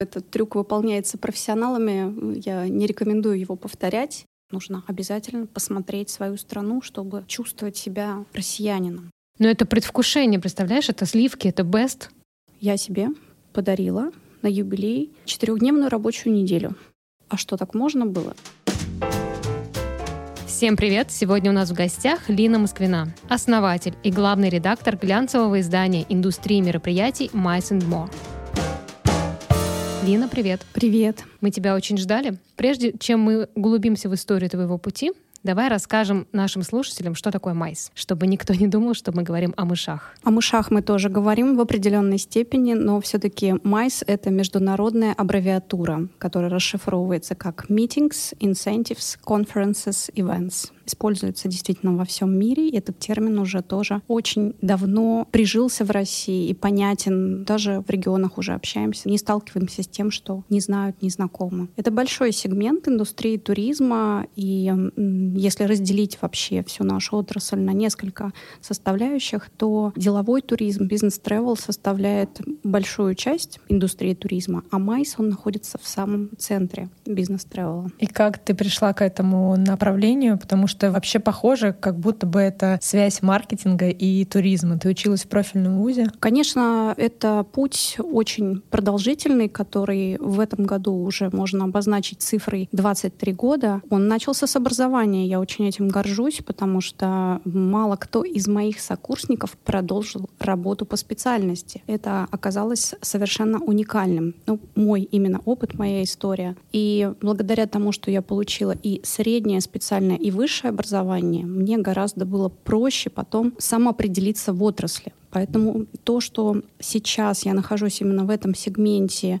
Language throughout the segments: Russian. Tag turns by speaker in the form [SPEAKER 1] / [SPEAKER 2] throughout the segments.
[SPEAKER 1] Этот трюк выполняется профессионалами. Я не рекомендую его повторять. Нужно обязательно посмотреть свою страну, чтобы чувствовать себя россиянином.
[SPEAKER 2] Но это предвкушение, представляешь? Это сливки, это бест.
[SPEAKER 1] Я себе подарила на юбилей четырехдневную рабочую неделю. А что, так можно было?
[SPEAKER 2] Всем привет! Сегодня у нас в гостях Лина Москвина, основатель и главный редактор глянцевого издания индустрии мероприятий Mice More. Лина, привет.
[SPEAKER 1] Привет.
[SPEAKER 2] Мы тебя очень ждали. Прежде чем мы углубимся в историю твоего пути, Давай расскажем нашим слушателям, что такое майс, чтобы никто не думал, что мы говорим о мышах.
[SPEAKER 1] О мышах мы тоже говорим в определенной степени, но все-таки майс — это международная аббревиатура, которая расшифровывается как Meetings, Incentives, Conferences, Events используется действительно во всем мире. Этот термин уже тоже очень давно прижился в России и понятен. Даже в регионах уже общаемся, не сталкиваемся с тем, что не знают, не знакомы. Это большой сегмент индустрии туризма, и если разделить вообще всю нашу отрасль на несколько составляющих, то деловой туризм, бизнес-тревел составляет большую часть индустрии туризма, а Майс, он находится в самом центре бизнес-тревела.
[SPEAKER 3] И как ты пришла к этому направлению? Потому что что вообще похоже, как будто бы это связь маркетинга и туризма. Ты училась в профильном вузе?
[SPEAKER 1] Конечно, это путь очень продолжительный, который в этом году уже можно обозначить цифрой 23 года. Он начался с образования. Я очень этим горжусь, потому что мало кто из моих сокурсников продолжил работу по специальности. Это оказалось совершенно уникальным. Ну, мой именно опыт, моя история. И благодаря тому, что я получила и среднее специальное, и высшее высшее образование, мне гораздо было проще потом самоопределиться в отрасли. Поэтому то, что сейчас я нахожусь именно в этом сегменте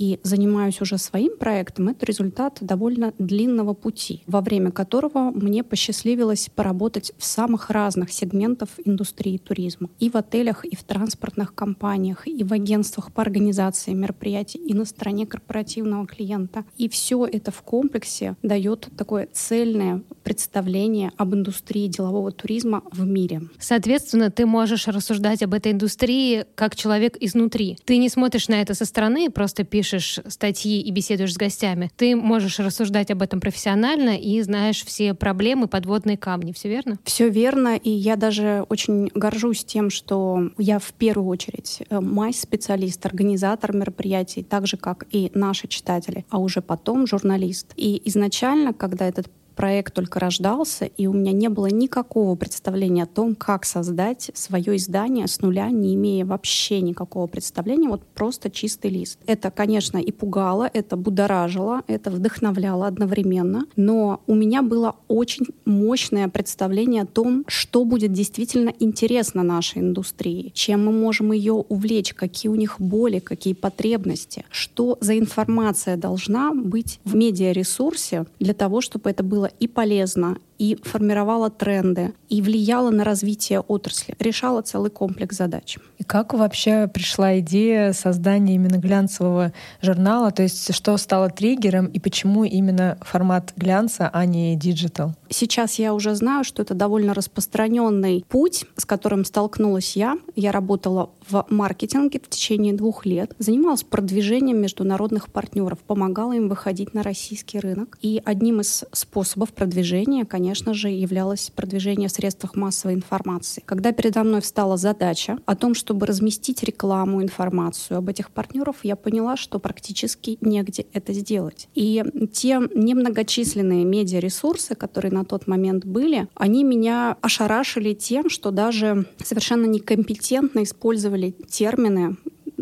[SPEAKER 1] и занимаюсь уже своим проектом, это результат довольно длинного пути, во время которого мне посчастливилось поработать в самых разных сегментах индустрии туризма. И в отелях, и в транспортных компаниях, и в агентствах по организации мероприятий, и на стороне корпоративного клиента. И все это в комплексе дает такое цельное представление об индустрии делового туризма в мире.
[SPEAKER 2] Соответственно, ты можешь рассуждать об этой индустрии как человек изнутри. Ты не смотришь на это со стороны, просто пишешь пишешь статьи и беседуешь с гостями, ты можешь рассуждать об этом профессионально и знаешь все проблемы, подводные камни. Все верно?
[SPEAKER 1] Все верно. И я даже очень горжусь тем, что я в первую очередь э, май-специалист, организатор мероприятий, так же, как и наши читатели, а уже потом журналист. И изначально, когда этот проект только рождался, и у меня не было никакого представления о том, как создать свое издание с нуля, не имея вообще никакого представления, вот просто чистый лист. Это, конечно, и пугало, это будоражило, это вдохновляло одновременно, но у меня было очень мощное представление о том, что будет действительно интересно нашей индустрии, чем мы можем ее увлечь, какие у них боли, какие потребности, что за информация должна быть в медиаресурсе для того, чтобы это было и полезно, и формировала тренды, и влияла на развитие отрасли, решала целый комплекс задач.
[SPEAKER 3] И как вообще пришла идея создания именно глянцевого журнала? То есть что стало триггером и почему именно формат глянца, а не digital?
[SPEAKER 1] Сейчас я уже знаю, что это довольно распространенный путь, с которым столкнулась я. Я работала в маркетинге в течение двух лет, занималась продвижением международных партнеров, помогала им выходить на российский рынок. И одним из способов продвижения, конечно, конечно же, являлось продвижение в средствах массовой информации. Когда передо мной встала задача о том, чтобы разместить рекламу, информацию об этих партнерах, я поняла, что практически негде это сделать. И те немногочисленные медиаресурсы, которые на тот момент были, они меня ошарашили тем, что даже совершенно некомпетентно использовали термины,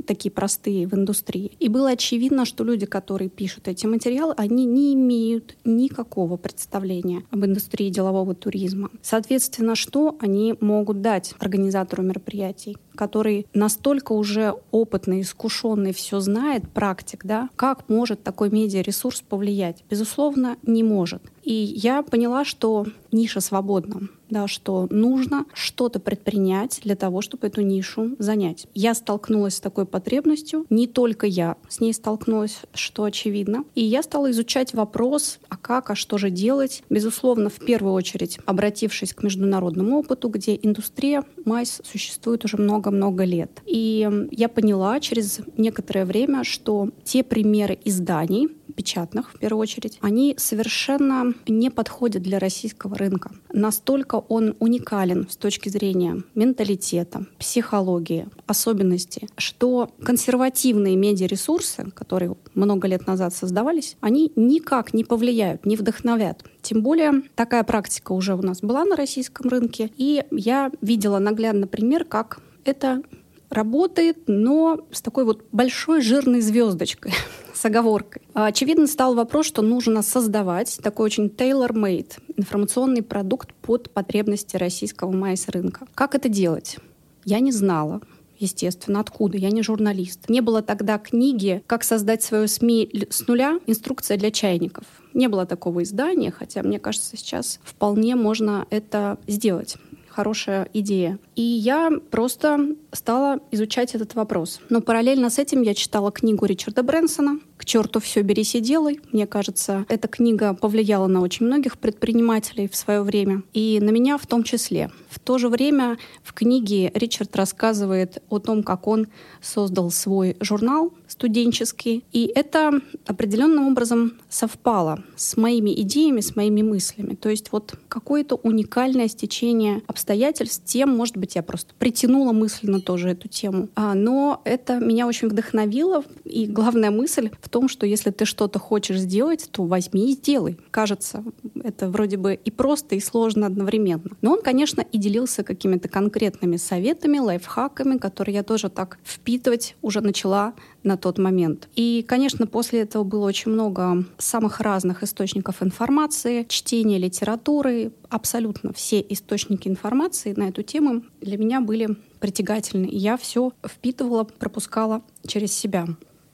[SPEAKER 1] такие простые в индустрии. И было очевидно, что люди, которые пишут эти материалы, они не имеют никакого представления об индустрии делового туризма. Соответственно, что они могут дать организатору мероприятий? который настолько уже опытный, искушенный, все знает, практик, да, как может такой медиаресурс повлиять? Безусловно, не может. И я поняла, что ниша свободна да, что нужно что-то предпринять для того, чтобы эту нишу занять. Я столкнулась с такой потребностью, не только я с ней столкнулась, что очевидно. И я стала изучать вопрос, а как, а что же делать. Безусловно, в первую очередь, обратившись к международному опыту, где индустрия майс существует уже много-много лет. И я поняла через некоторое время, что те примеры изданий, печатных в первую очередь, они совершенно не подходят для российского рынка. Настолько он уникален с точки зрения менталитета, психологии, особенностей, что консервативные медиаресурсы, которые много лет назад создавались, они никак не повлияют, не вдохновят. Тем более такая практика уже у нас была на российском рынке, и я видела наглядно пример, как это работает, но с такой вот большой жирной звездочкой, с оговоркой. Очевидно стал вопрос, что нужно создавать такой очень tailor-made информационный продукт под потребности российского майс-рынка. Как это делать? Я не знала естественно. Откуда? Я не журналист. Не было тогда книги «Как создать свою СМИ с нуля. Инструкция для чайников». Не было такого издания, хотя, мне кажется, сейчас вполне можно это сделать хорошая идея. И я просто стала изучать этот вопрос. Но параллельно с этим я читала книгу Ричарда Брэнсона «К черту все берись и делай». Мне кажется, эта книга повлияла на очень многих предпринимателей в свое время. И на меня в том числе. В то же время в книге Ричард рассказывает о том, как он создал свой журнал студенческий. И это определенным образом совпало с моими идеями, с моими мыслями. То есть вот какое-то уникальное стечение обстоятельств, тем, может быть, я просто притянула мысленно тоже эту тему. А, но это меня очень вдохновило. И главная мысль в том, что если ты что-то хочешь сделать, то возьми и сделай. Кажется, это вроде бы и просто, и сложно одновременно. Но он, конечно, и делился какими-то конкретными советами, лайфхаками, которые я тоже так впитывать уже начала на тот момент. И, конечно, после этого было очень много самых разных источников информации, чтения литературы, абсолютно все источники информации на эту тему для меня были притягательны. Я все впитывала, пропускала через себя.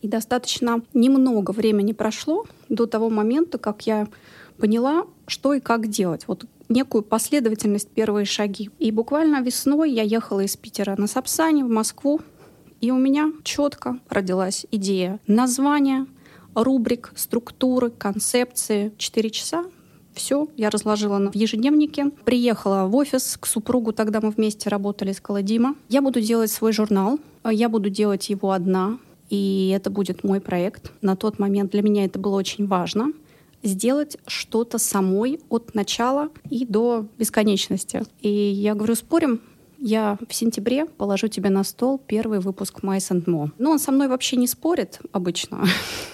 [SPEAKER 1] И достаточно немного времени прошло до того момента, как я поняла, что и как делать. Вот некую последовательность, первые шаги. И буквально весной я ехала из Питера на Сапсане в Москву, и у меня четко родилась идея названия, рубрик, структуры, концепции. Четыре часа все, я разложила в ежедневнике. Приехала в офис к супругу, тогда мы вместе работали с Каладима. Я буду делать свой журнал, я буду делать его одна, и это будет мой проект. На тот момент для меня это было очень важно сделать что-то самой от начала и до бесконечности. И я говорю, спорим, я в сентябре положу тебе на стол первый выпуск Mice and Mo. Но он со мной вообще не спорит обычно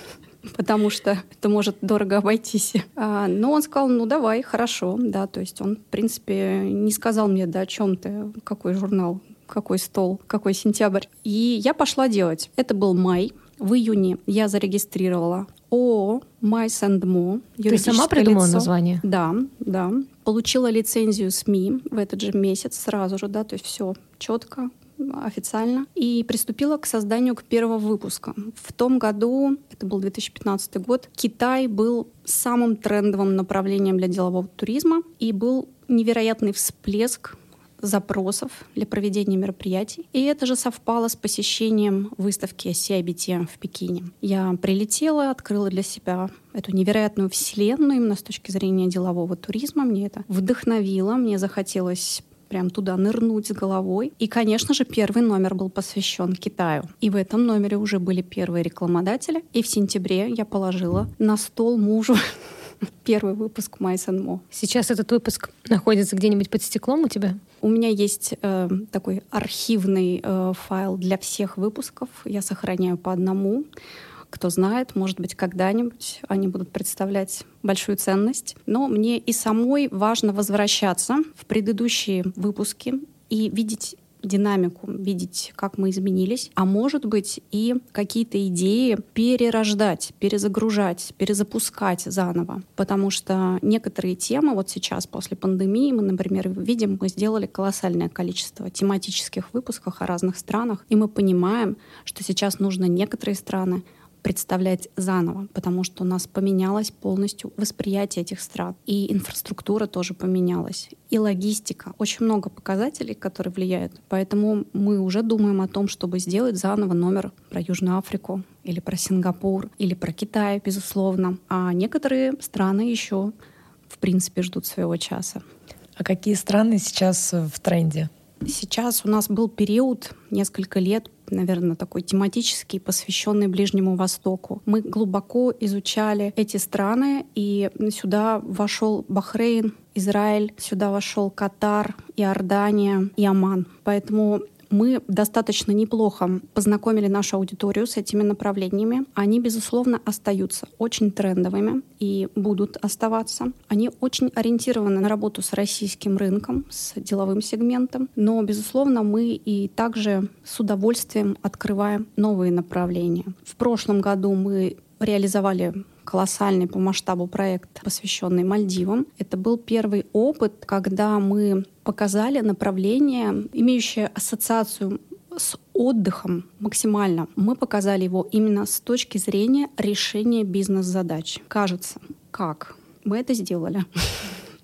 [SPEAKER 1] потому что это может дорого обойтись. А, но он сказал, ну давай, хорошо, да, то есть он, в принципе, не сказал мне, да, о чем ты, какой журнал, какой стол, какой сентябрь. И я пошла делать. Это был май. В июне я зарегистрировала ООО Mice and Mo.
[SPEAKER 2] Ты сама придумала
[SPEAKER 1] лицо.
[SPEAKER 2] название?
[SPEAKER 1] Да, да. Получила лицензию СМИ в этот же месяц сразу же, да, то есть все четко, официально, и приступила к созданию к первого выпуска. В том году, это был 2015 год, Китай был самым трендовым направлением для делового туризма и был невероятный всплеск запросов для проведения мероприятий. И это же совпало с посещением выставки CIBT в Пекине. Я прилетела, открыла для себя эту невероятную вселенную именно с точки зрения делового туризма. Мне это вдохновило, мне захотелось прям туда нырнуть с головой. И, конечно же, первый номер был посвящен Китаю. И в этом номере уже были первые рекламодатели. И в сентябре я положила на стол мужу первый выпуск Майсон Мо.
[SPEAKER 2] Сейчас этот выпуск находится где-нибудь под стеклом у тебя?
[SPEAKER 1] У меня есть э, такой архивный э, файл для всех выпусков. Я сохраняю по одному. Кто знает, может быть, когда-нибудь они будут представлять большую ценность. Но мне и самой важно возвращаться в предыдущие выпуски и видеть динамику, видеть, как мы изменились, а может быть и какие-то идеи перерождать, перезагружать, перезапускать заново. Потому что некоторые темы вот сейчас после пандемии мы, например, видим, мы сделали колоссальное количество тематических выпусков о разных странах, и мы понимаем, что сейчас нужно некоторые страны представлять заново, потому что у нас поменялось полностью восприятие этих стран. И инфраструктура тоже поменялась. И логистика. Очень много показателей, которые влияют. Поэтому мы уже думаем о том, чтобы сделать заново номер про Южную Африку или про Сингапур, или про Китай, безусловно. А некоторые страны еще, в принципе, ждут своего часа.
[SPEAKER 3] А какие страны сейчас в тренде?
[SPEAKER 1] Сейчас у нас был период, несколько лет, наверное, такой тематический, посвященный Ближнему Востоку. Мы глубоко изучали эти страны, и сюда вошел Бахрейн, Израиль, сюда вошел Катар, Иордания и Оман. Поэтому мы достаточно неплохо познакомили нашу аудиторию с этими направлениями. Они, безусловно, остаются очень трендовыми и будут оставаться. Они очень ориентированы на работу с российским рынком, с деловым сегментом. Но, безусловно, мы и также с удовольствием открываем новые направления. В прошлом году мы реализовали колоссальный по масштабу проект, посвященный Мальдивам. Это был первый опыт, когда мы показали направление, имеющее ассоциацию с отдыхом максимально. Мы показали его именно с точки зрения решения бизнес-задач. Кажется, как? Мы это сделали.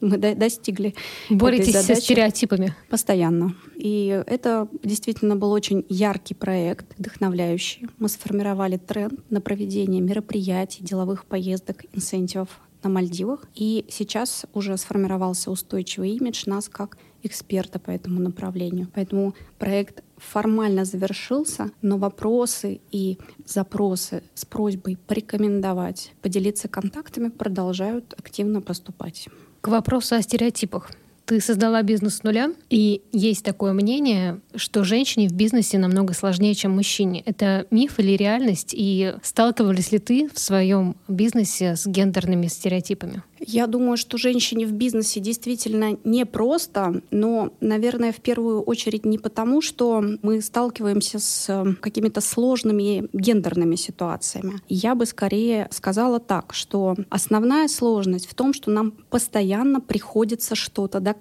[SPEAKER 1] Мы достигли
[SPEAKER 2] Боретесь этой задачи. со стереотипами?
[SPEAKER 1] Постоянно. И это действительно был очень яркий проект, вдохновляющий. Мы сформировали тренд на проведение мероприятий, деловых поездок, инцентивов на Мальдивах. И сейчас уже сформировался устойчивый имидж нас как эксперта по этому направлению. Поэтому проект формально завершился, но вопросы и запросы с просьбой порекомендовать, поделиться контактами продолжают активно поступать.
[SPEAKER 2] К вопросу о стереотипах. Ты создала бизнес с нуля, и есть такое мнение, что женщине в бизнесе намного сложнее, чем мужчине. Это миф или реальность? И сталкивались ли ты в своем бизнесе с гендерными стереотипами?
[SPEAKER 1] Я думаю, что женщине в бизнесе действительно непросто, но, наверное, в первую очередь не потому, что мы сталкиваемся с э, какими-то сложными гендерными ситуациями. Я бы скорее сказала так, что основная сложность в том, что нам постоянно приходится что-то доказывать.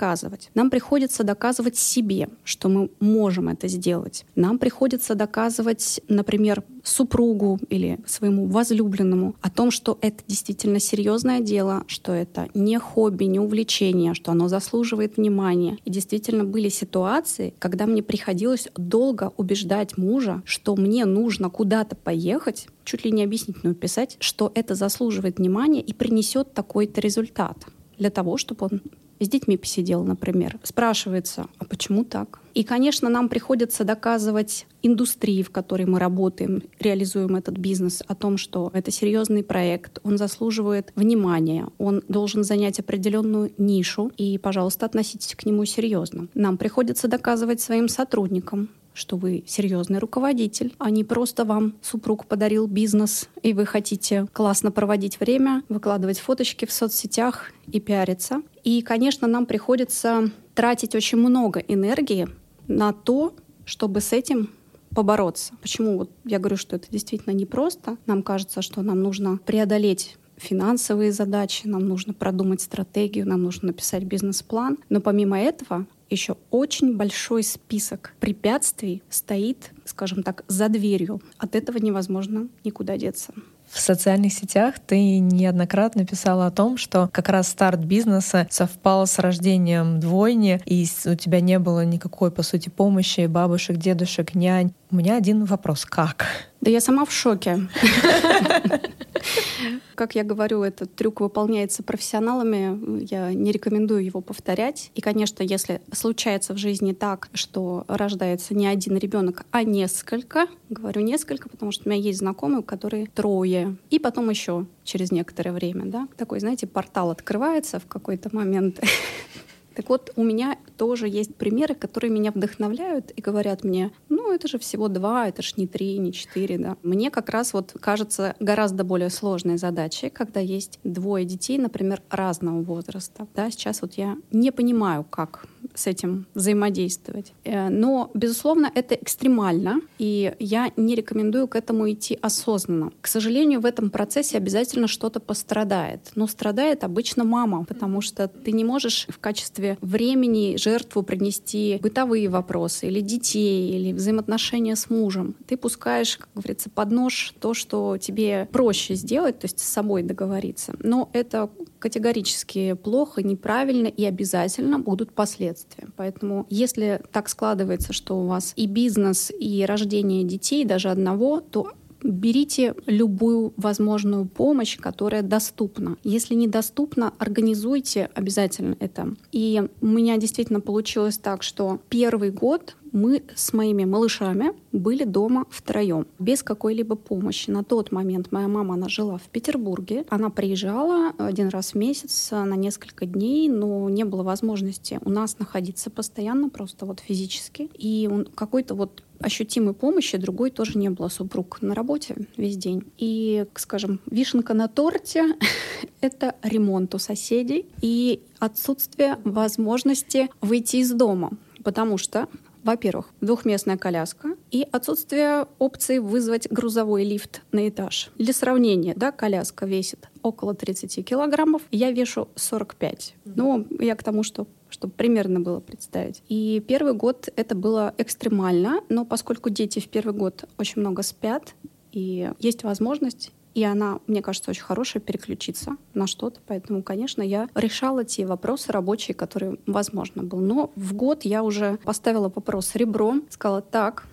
[SPEAKER 1] Нам приходится доказывать себе, что мы можем это сделать. Нам приходится доказывать, например, супругу или своему возлюбленному о том, что это действительно серьезное дело, что это не хобби, не увлечение, что оно заслуживает внимания. И действительно были ситуации, когда мне приходилось долго убеждать мужа, что мне нужно куда-то поехать, чуть ли не объяснительную писать, что это заслуживает внимания и принесет такой-то результат для того, чтобы он с детьми посидел, например. Спрашивается, а почему так? И, конечно, нам приходится доказывать индустрии, в которой мы работаем, реализуем этот бизнес, о том, что это серьезный проект, он заслуживает внимания, он должен занять определенную нишу, и, пожалуйста, относитесь к нему серьезно. Нам приходится доказывать своим сотрудникам, что вы серьезный руководитель, а не просто вам супруг подарил бизнес, и вы хотите классно проводить время, выкладывать фоточки в соцсетях и пиариться. И, конечно, нам приходится тратить очень много энергии на то, чтобы с этим побороться. Почему вот я говорю, что это действительно непросто? Нам кажется, что нам нужно преодолеть финансовые задачи, нам нужно продумать стратегию, нам нужно написать бизнес-план. Но помимо этого еще очень большой список препятствий стоит, скажем так, за дверью. От этого невозможно никуда деться.
[SPEAKER 3] В социальных сетях ты неоднократно писала о том, что как раз старт бизнеса совпал с рождением двойни, и у тебя не было никакой, по сути, помощи бабушек, дедушек, нянь. У меня один вопрос. Как?
[SPEAKER 1] Да я сама в шоке. Как я говорю, этот трюк выполняется профессионалами. Я не рекомендую его повторять. И, конечно, если случается в жизни так, что рождается не один ребенок, а несколько, говорю несколько, потому что у меня есть знакомые, которые трое, и потом еще через некоторое время, да, такой, знаете, портал открывается в какой-то момент. Так вот, у меня тоже есть примеры, которые меня вдохновляют и говорят мне, ну, это же всего два, это же не три, не четыре, да. Мне как раз вот кажется гораздо более сложной задачей, когда есть двое детей, например, разного возраста. Да, сейчас вот я не понимаю, как с этим взаимодействовать. Э, но, безусловно, это экстремально, и я не рекомендую к этому идти осознанно. К сожалению, в этом процессе обязательно что-то пострадает. Но страдает обычно мама, потому что ты не можешь в качестве отсутствие времени жертву принести бытовые вопросы или детей, или взаимоотношения с мужем. Ты пускаешь, как говорится, под нож то, что тебе проще сделать, то есть с собой договориться. Но это категорически плохо, неправильно и обязательно будут последствия. Поэтому если так складывается, что у вас и бизнес, и рождение детей, даже одного, то берите любую возможную помощь, которая доступна. Если недоступна, организуйте обязательно это. И у меня действительно получилось так, что первый год мы с моими малышами были дома втроем, без какой-либо помощи. На тот момент моя мама, она жила в Петербурге. Она приезжала один раз в месяц на несколько дней, но не было возможности у нас находиться постоянно, просто вот физически. И какой-то вот ощутимой помощи другой тоже не было. Супруг на работе весь день. И, скажем, вишенка на торте — это ремонт у соседей и отсутствие возможности выйти из дома. Потому что во-первых, двухместная коляска и отсутствие опции вызвать грузовой лифт на этаж. Для сравнения, да, коляска весит около 30 килограммов, я вешу 45. Ну, я к тому, что чтобы примерно было представить. И первый год это было экстремально, но поскольку дети в первый год очень много спят, и есть возможность и она, мне кажется, очень хорошая переключиться на что-то. Поэтому, конечно, я решала те вопросы рабочие, которые возможно был. Но в год я уже поставила вопрос ребром, сказала, так,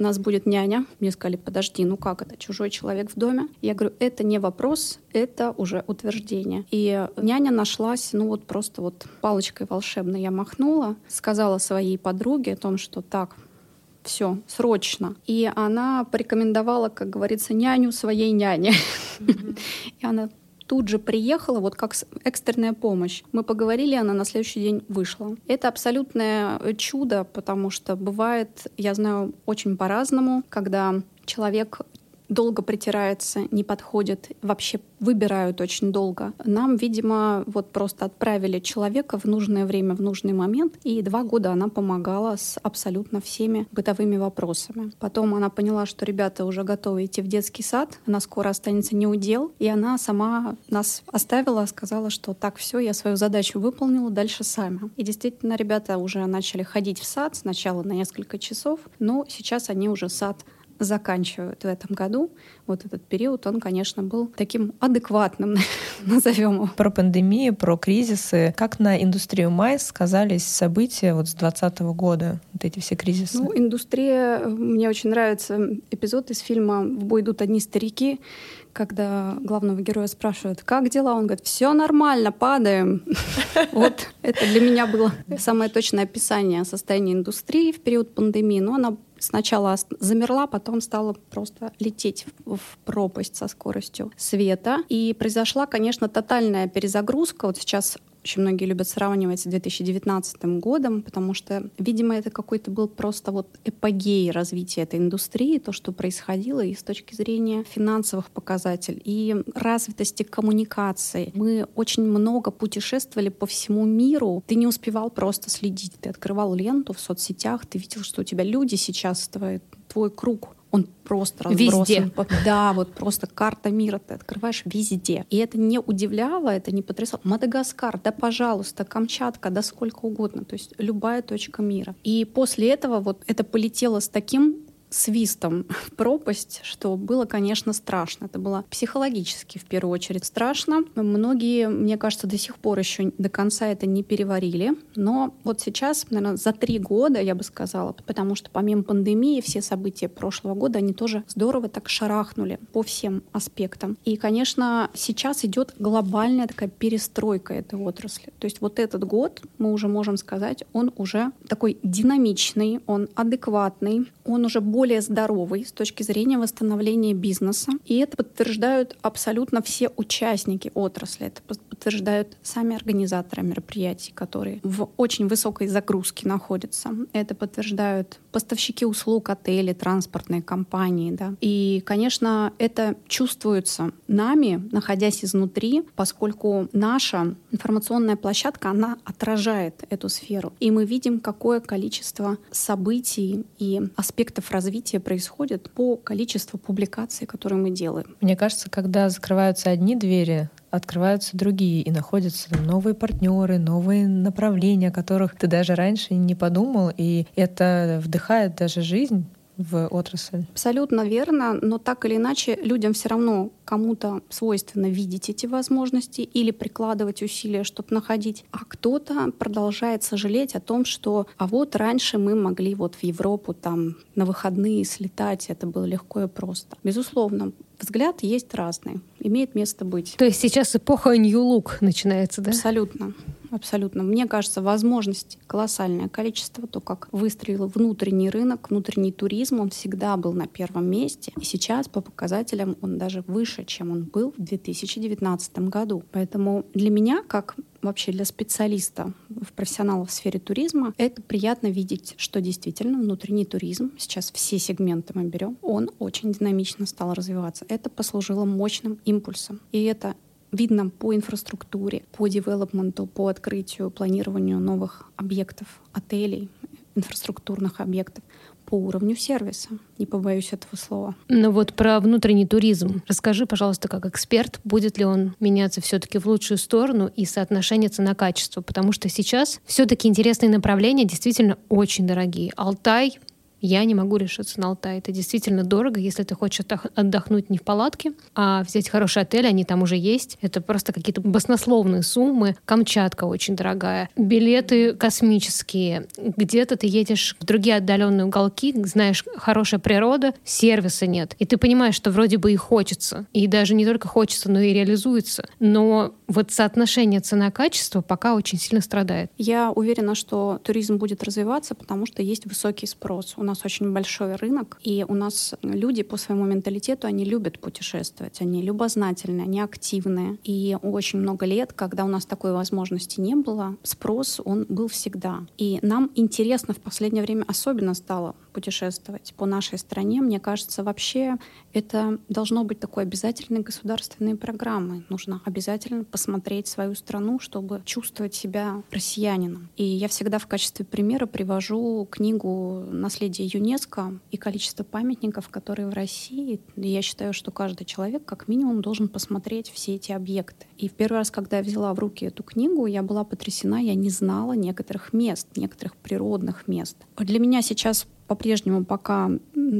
[SPEAKER 1] у нас будет няня. Мне сказали, подожди, ну как это, чужой человек в доме? Я говорю, это не вопрос, это уже утверждение. И няня нашлась, ну вот просто вот палочкой волшебной я махнула, сказала своей подруге о том, что так, все, срочно. И она порекомендовала, как говорится, няню своей няне. И она тут же приехала, вот как экстренная помощь. Мы поговорили, она на следующий день вышла. Это абсолютное чудо, потому что бывает, я знаю, очень по-разному, когда человек долго притирается, не подходит, вообще выбирают очень долго. Нам, видимо, вот просто отправили человека в нужное время, в нужный момент, и два года она помогала с абсолютно всеми бытовыми вопросами. Потом она поняла, что ребята уже готовы идти в детский сад, она скоро останется не удел, и она сама нас оставила, сказала, что так, все, я свою задачу выполнила, дальше сами. И действительно, ребята уже начали ходить в сад сначала на несколько часов, но сейчас они уже сад заканчивают в этом году. Вот этот период, он, конечно, был таким адекватным, назовем его.
[SPEAKER 3] Про пандемию, про кризисы. Как на индустрию майс сказались события вот с 2020 года, вот эти все кризисы?
[SPEAKER 1] Ну, индустрия, мне очень нравится эпизод из фильма «В бой идут одни старики», когда главного героя спрашивают, как дела, он говорит, все нормально, падаем. Вот это для меня было самое точное описание состояния индустрии в период пандемии. Но она сначала замерла, потом стала просто лететь в пропасть со скоростью света. И произошла, конечно, тотальная перезагрузка. Вот сейчас очень многие любят сравнивать с 2019 годом, потому что, видимо, это какой-то был просто вот эпогей развития этой индустрии, то, что происходило и с точки зрения финансовых показателей, и развитости коммуникации. Мы очень много путешествовали по всему миру. Ты не успевал просто следить. Ты открывал ленту в соцсетях, ты видел, что у тебя люди сейчас, твой, твой круг он просто разбросан.
[SPEAKER 2] Везде.
[SPEAKER 1] Да, вот просто карта мира ты открываешь везде. И это не удивляло, это не потрясало. Мадагаскар, да пожалуйста, Камчатка, да сколько угодно. То есть любая точка мира. И после этого вот это полетело с таким свистом в пропасть, что было, конечно, страшно. Это было психологически в первую очередь страшно. Многие, мне кажется, до сих пор еще до конца это не переварили. Но вот сейчас, наверное, за три года, я бы сказала, потому что помимо пандемии все события прошлого года, они тоже здорово так шарахнули по всем аспектам. И, конечно, сейчас идет глобальная такая перестройка этой отрасли. То есть вот этот год, мы уже можем сказать, он уже такой динамичный, он адекватный, он уже более более здоровый с точки зрения восстановления бизнеса. И это подтверждают абсолютно все участники отрасли. Это подтверждают сами организаторы мероприятий, которые в очень высокой загрузке находятся. Это подтверждают поставщики услуг, отели, транспортные компании. Да. И, конечно, это чувствуется нами, находясь изнутри, поскольку наша информационная площадка, она отражает эту сферу. И мы видим, какое количество событий и аспектов развития развитие происходит по количеству публикаций, которые мы делаем.
[SPEAKER 3] Мне кажется, когда закрываются одни двери, открываются другие и находятся новые партнеры, новые направления, о которых ты даже раньше не подумал, и это вдыхает даже жизнь в отрасль.
[SPEAKER 1] Абсолютно верно, но так или иначе людям все равно кому-то свойственно видеть эти возможности или прикладывать усилия, чтобы находить, а кто-то продолжает сожалеть о том, что а вот раньше мы могли вот в Европу там на выходные слетать, это было легко и просто. Безусловно, взгляд есть разный, имеет место быть.
[SPEAKER 2] То есть сейчас эпоха New Look начинается, да?
[SPEAKER 1] Абсолютно. Абсолютно. Мне кажется, возможностей колоссальное количество. То, как выстрелил внутренний рынок, внутренний туризм, он всегда был на первом месте. И сейчас по показателям он даже выше, чем он был в 2019 году. Поэтому для меня, как вообще для специалиста, в профессионала в сфере туризма, это приятно видеть, что действительно внутренний туризм, сейчас все сегменты мы берем, он очень динамично стал развиваться. Это послужило мощным импульсом. И это видно по инфраструктуре, по девелопменту, по открытию, планированию новых объектов, отелей, инфраструктурных объектов по уровню сервиса. Не побоюсь этого слова.
[SPEAKER 2] Но вот про внутренний туризм. Расскажи, пожалуйста, как эксперт, будет ли он меняться все-таки в лучшую сторону и соотношение цена-качество? Потому что сейчас все-таки интересные направления действительно очень дорогие. Алтай я не могу решиться на Алтай. Это действительно дорого, если ты хочешь отдохнуть не в палатке, а взять хороший отель, они там уже есть. Это просто какие-то баснословные суммы. Камчатка очень дорогая. Билеты космические. Где-то ты едешь в другие отдаленные уголки, знаешь, хорошая природа, сервиса нет. И ты понимаешь, что вроде бы и хочется. И даже не только хочется, но и реализуется. Но вот соотношение цена-качество пока очень сильно страдает.
[SPEAKER 1] Я уверена, что туризм будет развиваться, потому что есть высокий спрос. У нас очень большой рынок, и у нас люди по своему менталитету, они любят путешествовать, они любознательные, они активные. И очень много лет, когда у нас такой возможности не было, спрос, он был всегда. И нам интересно в последнее время особенно стало путешествовать по нашей стране. Мне кажется, вообще это должно быть такой обязательной государственной программой. Нужно обязательно посмотреть свою страну, чтобы чувствовать себя россиянином. И я всегда в качестве примера привожу книгу «Наследие ЮНЕСКО» и количество памятников, которые в России. Я считаю, что каждый человек как минимум должен посмотреть все эти объекты. И в первый раз, когда я взяла в руки эту книгу, я была потрясена, я не знала некоторых мест, некоторых природных мест. Для меня сейчас по-прежнему пока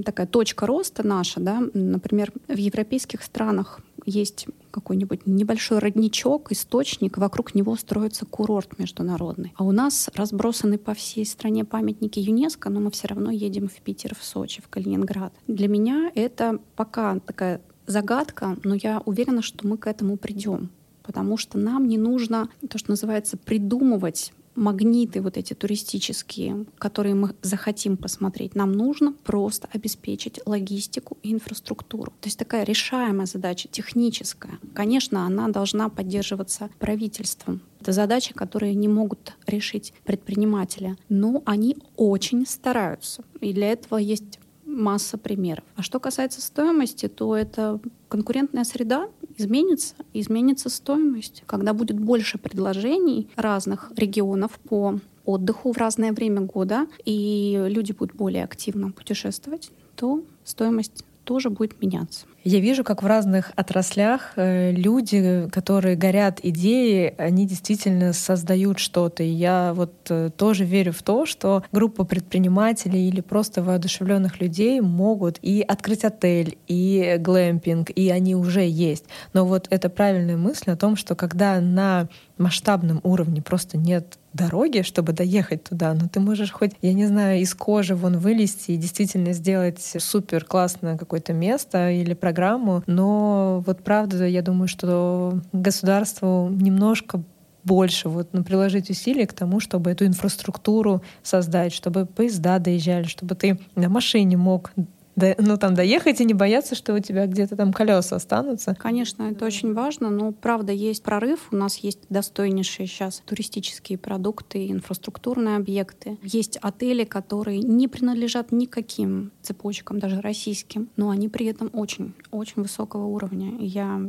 [SPEAKER 1] такая точка роста наша, да, например, в европейских странах есть какой-нибудь небольшой родничок, источник, вокруг него строится курорт международный. А у нас разбросаны по всей стране памятники ЮНЕСКО, но мы все равно едем в Питер, в Сочи, в Калининград. Для меня это пока такая загадка, но я уверена, что мы к этому придем потому что нам не нужно то, что называется, придумывать магниты вот эти туристические, которые мы захотим посмотреть, нам нужно просто обеспечить логистику и инфраструктуру. То есть такая решаемая задача, техническая. Конечно, она должна поддерживаться правительством. Это задачи, которые не могут решить предприниматели, но они очень стараются. И для этого есть масса примеров. А что касается стоимости, то это конкурентная среда изменится, изменится стоимость. Когда будет больше предложений разных регионов по отдыху в разное время года, и люди будут более активно путешествовать, то стоимость тоже будет меняться.
[SPEAKER 3] Я вижу, как в разных отраслях э, люди, которые горят идеей, они действительно создают что-то. И я вот э, тоже верю в то, что группа предпринимателей или просто воодушевленных людей могут и открыть отель, и глэмпинг, и они уже есть. Но вот это правильная мысль о том, что когда на масштабном уровне просто нет дороги, чтобы доехать туда, но ты можешь хоть, я не знаю, из кожи вон вылезти и действительно сделать супер классное какое-то место или программу, но вот правда, я думаю, что государству немножко больше вот, ну, приложить усилия к тому, чтобы эту инфраструктуру создать, чтобы поезда доезжали, чтобы ты на машине мог до, ну, там, доехать и не бояться, что у тебя где-то там колеса останутся.
[SPEAKER 1] Конечно, это очень важно, но правда есть прорыв. У нас есть достойнейшие сейчас туристические продукты, инфраструктурные объекты. Есть отели, которые не принадлежат никаким цепочкам, даже российским, но они при этом очень, очень высокого уровня. И я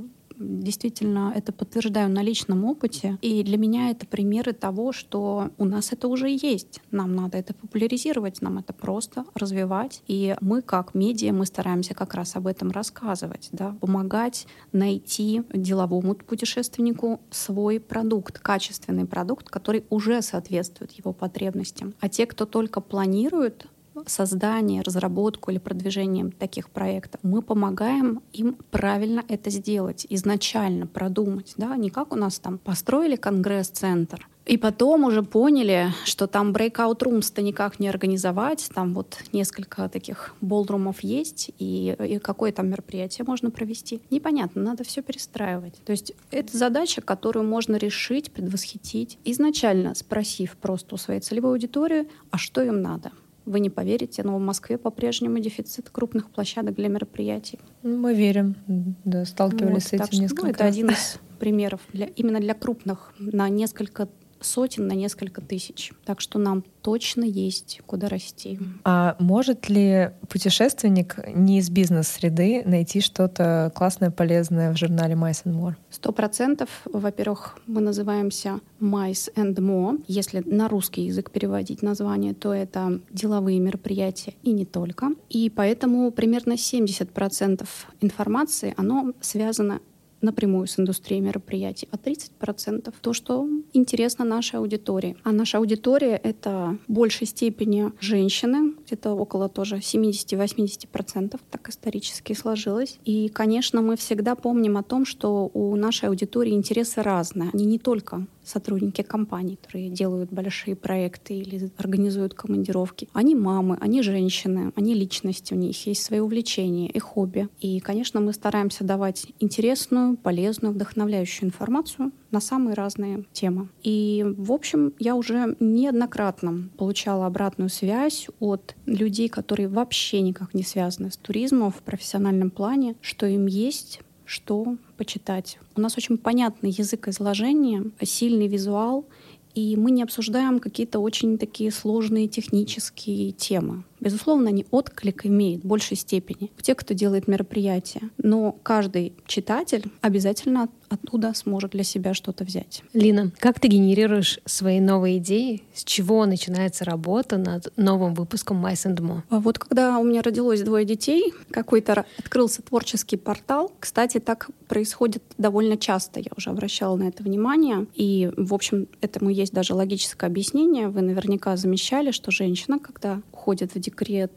[SPEAKER 1] действительно это подтверждаю на личном опыте. И для меня это примеры того, что у нас это уже есть. Нам надо это популяризировать, нам это просто развивать. И мы, как медиа, мы стараемся как раз об этом рассказывать, да, помогать найти деловому путешественнику свой продукт, качественный продукт, который уже соответствует его потребностям. А те, кто только планирует создание, разработку или продвижением таких проектов, мы помогаем им правильно это сделать, изначально продумать. Да? Не как у нас там построили конгресс-центр, и потом уже поняли, что там breakout rooms-то никак не организовать. Там вот несколько таких болдрумов есть, и, и какое там мероприятие можно провести. Непонятно, надо все перестраивать. То есть это задача, которую можно решить, предвосхитить, изначально спросив просто у своей целевой аудитории, а что им надо. Вы не поверите, но в Москве по-прежнему дефицит крупных площадок для мероприятий.
[SPEAKER 3] Мы верим, да, сталкивались вот, с этим
[SPEAKER 1] что,
[SPEAKER 3] несколько
[SPEAKER 1] ну,
[SPEAKER 3] раз.
[SPEAKER 1] Это один из примеров для, именно для крупных на несколько сотен на несколько тысяч. Так что нам точно есть куда расти.
[SPEAKER 3] А может ли путешественник не из бизнес-среды найти что-то классное, полезное в журнале Mice and More?
[SPEAKER 1] Сто процентов. Во-первых, мы называемся Mice and More. Если на русский язык переводить название, то это деловые мероприятия и не только. И поэтому примерно 70% информации, оно связано напрямую с индустрией мероприятий, а 30% то, что интересно нашей аудитории. А наша аудитория — это в большей степени женщины, где-то около тоже 70-80%, так исторически сложилось. И, конечно, мы всегда помним о том, что у нашей аудитории интересы разные. Они не только сотрудники компаний, которые делают большие проекты или организуют командировки. Они мамы, они женщины, они личности, у них есть свои увлечения и хобби. И, конечно, мы стараемся давать интересную, полезную, вдохновляющую информацию на самые разные темы. И, в общем, я уже неоднократно получала обратную связь от людей, которые вообще никак не связаны с туризмом в профессиональном плане, что им есть что почитать. У нас очень понятный язык изложения, сильный визуал, и мы не обсуждаем какие-то очень такие сложные технические темы. Безусловно, они отклик имеют в большей степени в тех, кто делает мероприятия. Но каждый читатель обязательно оттуда сможет для себя что-то взять.
[SPEAKER 2] Лина, как ты генерируешь свои новые идеи? С чего начинается работа над новым выпуском Mice and Mo?
[SPEAKER 1] Вот когда у меня родилось двое детей, какой-то открылся творческий портал. Кстати, так происходит довольно часто. Я уже обращала на это внимание. И, в общем, этому есть даже логическое объяснение. Вы наверняка замечали, что женщина, когда уходит в декрет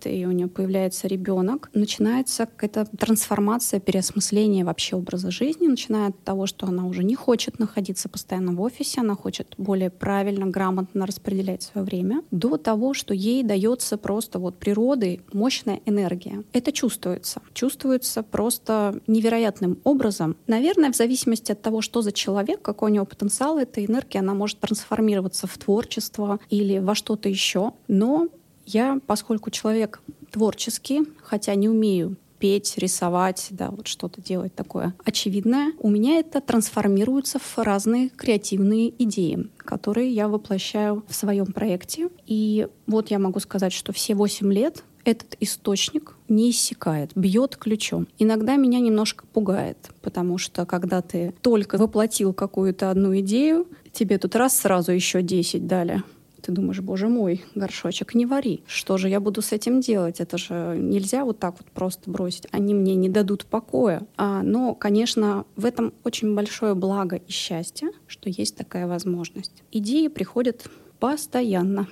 [SPEAKER 1] и у нее появляется ребенок, начинается какая-то трансформация, переосмысление вообще образа жизни, начиная от того, что она уже не хочет находиться постоянно в офисе, она хочет более правильно, грамотно распределять свое время, до того, что ей дается просто вот природой мощная энергия. Это чувствуется. Чувствуется просто невероятным образом. Наверное, в зависимости от того, что за человек, какой у него потенциал, эта энергия, она может трансформироваться в творчество или во что-то еще. Но я, поскольку человек творческий, хотя не умею петь, рисовать, да, вот что-то делать такое очевидное, у меня это трансформируется в разные креативные идеи, которые я воплощаю в своем проекте. И вот я могу сказать, что все восемь лет этот источник не иссякает, бьет ключом. Иногда меня немножко пугает, потому что когда ты только воплотил какую-то одну идею, тебе тут раз сразу еще десять дали. Ты думаешь, боже мой, горшочек, не вари. Что же я буду с этим делать? Это же нельзя вот так вот просто бросить. Они мне не дадут покоя. А, но, конечно, в этом очень большое благо и счастье, что есть такая возможность. Идеи приходят постоянно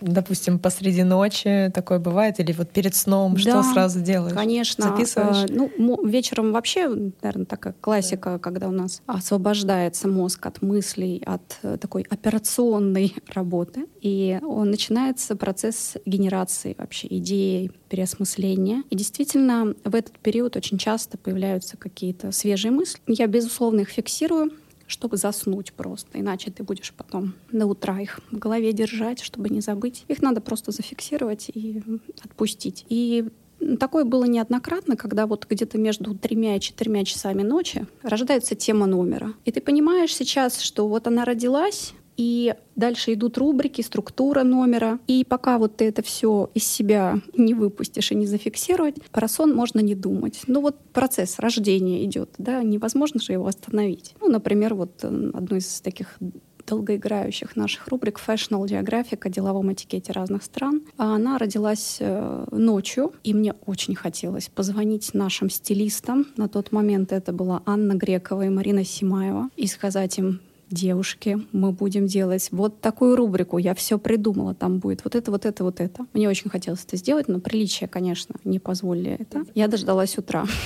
[SPEAKER 3] допустим, посреди ночи такое бывает, или вот перед сном, да, что сразу делаешь?
[SPEAKER 1] Конечно.
[SPEAKER 3] Записываешь?
[SPEAKER 1] Э, ну, вечером вообще, наверное, такая классика, да. когда у нас освобождается мозг от мыслей, от э, такой операционной работы, и он начинается процесс генерации вообще идей, переосмысления. И действительно, в этот период очень часто появляются какие-то свежие мысли. Я, безусловно, их фиксирую, чтобы заснуть просто. Иначе ты будешь потом до утра их в голове держать, чтобы не забыть. Их надо просто зафиксировать и отпустить. И Такое было неоднократно, когда вот где-то между тремя и четырьмя часами ночи рождается тема номера. И ты понимаешь сейчас, что вот она родилась, И дальше идут рубрики, структура номера. И пока вот ты это все из себя не выпустишь и не зафиксировать, про сон можно не думать. Ну вот процесс рождения идет, да, невозможно же его остановить. Ну, например, вот одно из таких долгоиграющих наших рубрик Fashion Geographic о деловом этикете разных стран. А она родилась э, ночью, и мне очень хотелось позвонить нашим стилистам. На тот момент это была Анна Грекова и Марина Симаева, и сказать им, девушки, мы будем делать вот такую рубрику. Я все придумала, там будет вот это, вот это, вот это. Мне очень хотелось это сделать, но приличие, конечно, не позволили это. Я дождалась утра.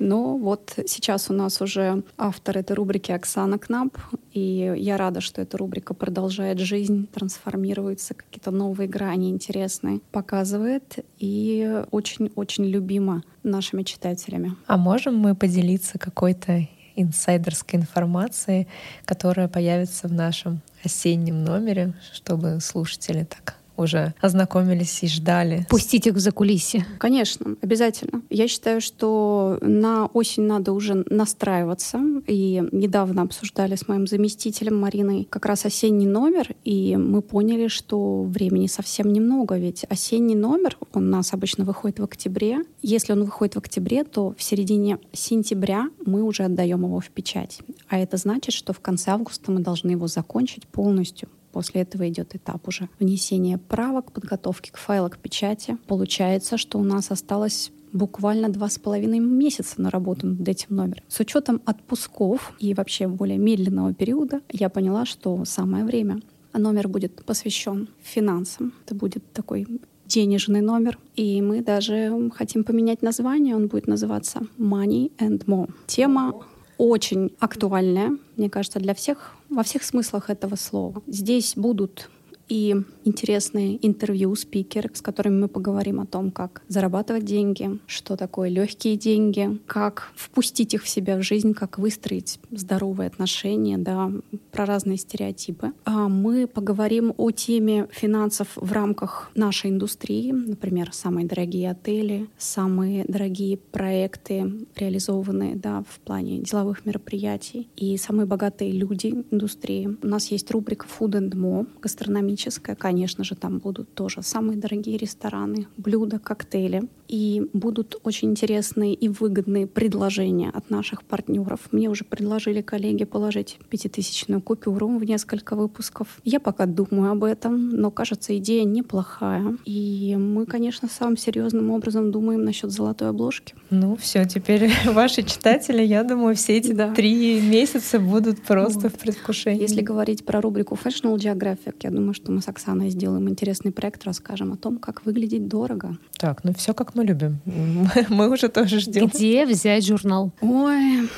[SPEAKER 1] Но вот сейчас у нас уже автор этой рубрики Оксана Кнап, и я рада, что эта рубрика продолжает жизнь, трансформируется, какие-то новые грани интересные показывает, и очень-очень любима нашими читателями.
[SPEAKER 3] А можем мы поделиться какой-то инсайдерской информацией, которая появится в нашем осеннем номере, чтобы слушатели так уже ознакомились и ждали.
[SPEAKER 2] Пустить их в закулисье.
[SPEAKER 1] Конечно, обязательно. Я считаю, что на осень надо уже настраиваться. И недавно обсуждали с моим заместителем Мариной как раз осенний номер, и мы поняли, что времени совсем немного, ведь осенний номер он у нас обычно выходит в октябре. Если он выходит в октябре, то в середине сентября мы уже отдаем его в печать. А это значит, что в конце августа мы должны его закончить полностью, После этого идет этап уже внесения правок, подготовки к файлу, к печати. Получается, что у нас осталось буквально два с половиной месяца на работу над этим номером. С учетом отпусков и вообще более медленного периода я поняла, что самое время. Номер будет посвящен финансам. Это будет такой денежный номер. И мы даже хотим поменять название. Он будет называться Money and More. Тема очень актуальная, мне кажется, для всех, во всех смыслах этого слова. Здесь будут и интересные интервью спикеры, с которыми мы поговорим о том, как зарабатывать деньги, что такое легкие деньги, как впустить их в себя в жизнь, как выстроить здоровые отношения, да, про разные стереотипы. А мы поговорим о теме финансов в рамках нашей индустрии, например, самые дорогие отели, самые дорогие проекты, реализованные да, в плане деловых мероприятий, и самые богатые люди индустрии. У нас есть рубрика Food and More, гастрономическая классическая. Конечно же, там будут тоже самые дорогие рестораны, блюда, коктейли. И будут очень интересные и выгодные предложения от наших партнеров. Мне уже предложили коллеги положить пятитысячную купюру в несколько выпусков. Я пока думаю об этом, но кажется, идея неплохая. И мы, конечно, самым серьезным образом думаем насчет золотой обложки.
[SPEAKER 3] Ну все, теперь ваши читатели, я думаю, все эти да. три месяца будут просто вот. в предвкушении.
[SPEAKER 1] Если говорить про рубрику Fashion Geographic, я думаю, что мы с Оксаной сделаем интересный проект, расскажем о том, как выглядеть дорого.
[SPEAKER 3] Так, ну все как мы любим. Мы уже тоже ждем.
[SPEAKER 2] Где взять журнал?
[SPEAKER 1] Ой.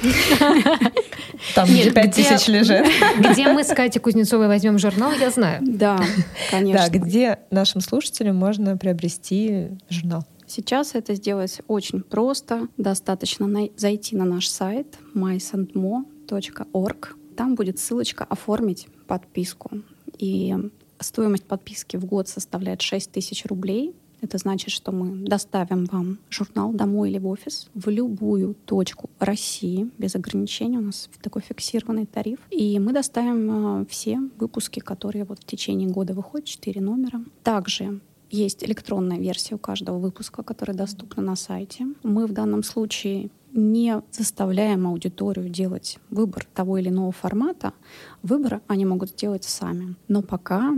[SPEAKER 3] Там, где пять тысяч лежит.
[SPEAKER 2] Где мы с Катей Кузнецовой возьмем журнал, я знаю.
[SPEAKER 1] Да, конечно.
[SPEAKER 3] Да, где нашим слушателям можно приобрести журнал?
[SPEAKER 1] Сейчас это сделать очень просто. Достаточно зайти на наш сайт mysandmo.org. Там будет ссылочка «Оформить подписку». И Стоимость подписки в год составляет 6 тысяч рублей. Это значит, что мы доставим вам журнал домой или в офис в любую точку России без ограничений. У нас такой фиксированный тариф. И мы доставим э, все выпуски, которые вот в течение года выходят, 4 номера. Также есть электронная версия у каждого выпуска, которая доступна на сайте. Мы в данном случае не заставляем аудиторию делать выбор того или иного формата. Выбор они могут сделать сами. Но пока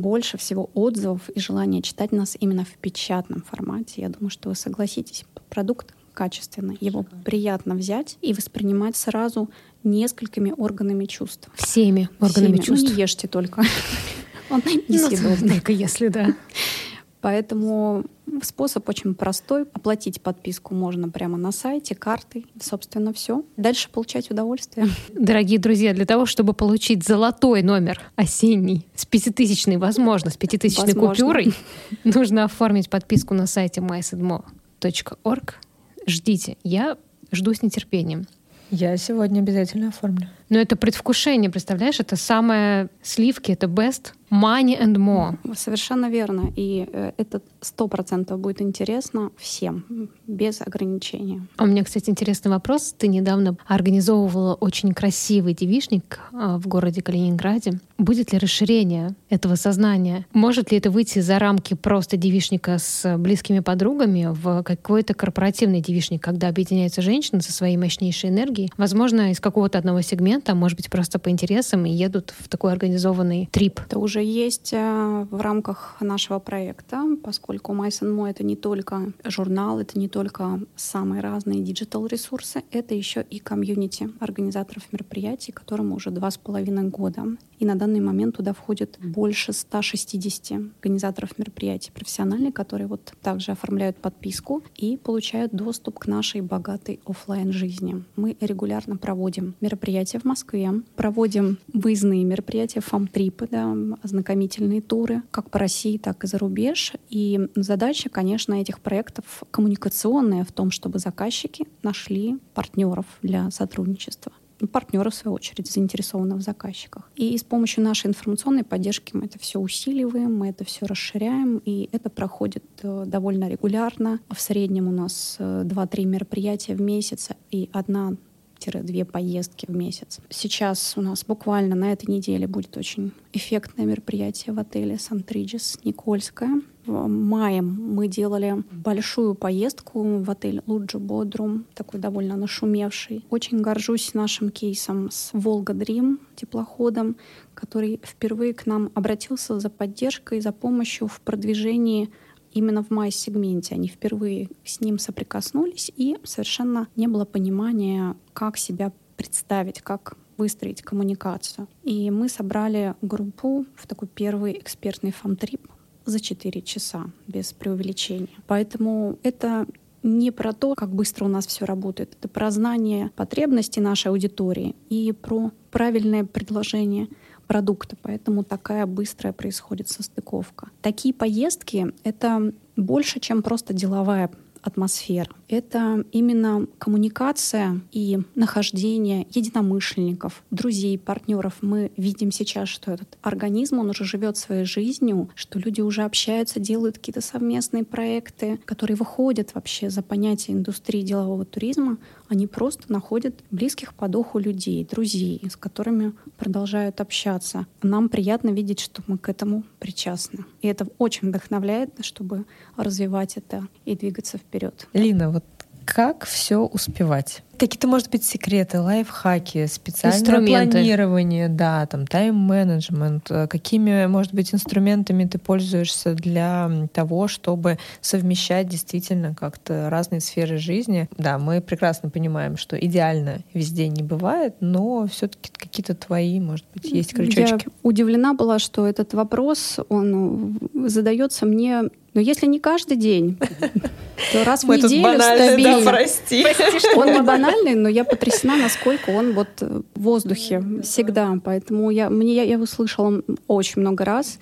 [SPEAKER 1] больше всего отзывов и желания читать нас именно в печатном формате. Я думаю, что вы согласитесь. Продукт качественный. Его приятно взять и воспринимать сразу несколькими органами чувств.
[SPEAKER 2] Всеми органами Всеми. чувств.
[SPEAKER 1] Ну, не ешьте только. Он несъедобный.
[SPEAKER 2] Ну, только если, да.
[SPEAKER 1] Поэтому способ очень простой. Оплатить подписку можно прямо на сайте, картой. Собственно, все. Дальше получать удовольствие.
[SPEAKER 2] Дорогие друзья, для того, чтобы получить золотой номер осенний с пятитысячной, возможно, с пятитысячной купюрой, нужно оформить подписку на сайте mysedmo.org. Ждите. Я жду с нетерпением.
[SPEAKER 3] Я сегодня обязательно оформлю.
[SPEAKER 2] Но это предвкушение, представляешь? Это самое сливки, это best money and more.
[SPEAKER 1] Совершенно верно. И э, это сто процентов будет интересно всем, без ограничения.
[SPEAKER 2] А у меня, кстати, интересный вопрос. Ты недавно организовывала очень красивый девишник а, в городе Калининграде. Будет ли расширение этого сознания? Может ли это выйти за рамки просто девишника с близкими подругами в какой-то корпоративный девишник, когда объединяются женщины со своей мощнейшей энергией? Возможно, из какого-то одного сегмента, а может быть, просто по интересам и едут в такой организованный трип.
[SPEAKER 1] Это уже есть э, в рамках нашего проекта, поскольку MySunMo — это не только журнал, это не только самые разные digital-ресурсы, это еще и комьюнити организаторов мероприятий, которому уже два с половиной года. И на данный момент туда входит больше 160 организаторов мероприятий профессиональных, которые вот также оформляют подписку и получают доступ к нашей богатой офлайн жизни. Мы регулярно проводим мероприятия в Москве, проводим выездные мероприятия, фам-трипы, да, ознакомительные туры, как по России, так и за рубеж. И задача, конечно, этих проектов коммуникационная в том, чтобы заказчики нашли партнеров для сотрудничества партнеры, в свою очередь, заинтересованы в заказчиках. И с помощью нашей информационной поддержки мы это все усиливаем, мы это все расширяем, и это проходит э, довольно регулярно. В среднем у нас 2-3 э, мероприятия в месяц и одна две поездки в месяц. Сейчас у нас буквально на этой неделе будет очень эффектное мероприятие в отеле Сантридис Никольская. В мае мы делали большую поездку в отель Луджи Бодрум, такой довольно нашумевший. Очень горжусь нашим кейсом с Волга Дрим, теплоходом, который впервые к нам обратился за поддержкой, за помощью в продвижении именно в май-сегменте. Они впервые с ним соприкоснулись, и совершенно не было понимания, как себя представить, как выстроить коммуникацию. И мы собрали группу в такой первый экспертный фам-трип за 4 часа, без преувеличения. Поэтому это не про то, как быстро у нас все работает, это про знание потребностей нашей аудитории и про правильное предложение продукта, поэтому такая быстрая происходит состыковка. Такие поездки — это больше, чем просто деловая атмосфера. Это именно коммуникация и нахождение единомышленников, друзей, партнеров. Мы видим сейчас, что этот организм, он уже живет своей жизнью, что люди уже общаются, делают какие-то совместные проекты, которые выходят вообще за понятие индустрии делового туризма. Они просто находят близких по духу людей, друзей, с которыми продолжают общаться. Нам приятно видеть, что мы к этому причастны. И это очень вдохновляет, чтобы развивать это и двигаться вперед.
[SPEAKER 3] Лина, вот как все успевать? Какие-то, может быть, секреты, лайфхаки, специальное планирование, да, там тайм-менеджмент. Э, какими, может быть, инструментами ты пользуешься для того, чтобы совмещать действительно как-то разные сферы жизни? Да, мы прекрасно понимаем, что идеально везде не бывает, но все-таки какие-то твои, может быть, есть крючочки.
[SPEAKER 1] Я удивлена была, что этот вопрос, он задается мне но если не каждый день, то раз в Мы неделю стабильно. Да, прости. Он не банальный, но я потрясена, насколько он вот в воздухе всегда. Поэтому я, мне, я его слышала очень много раз.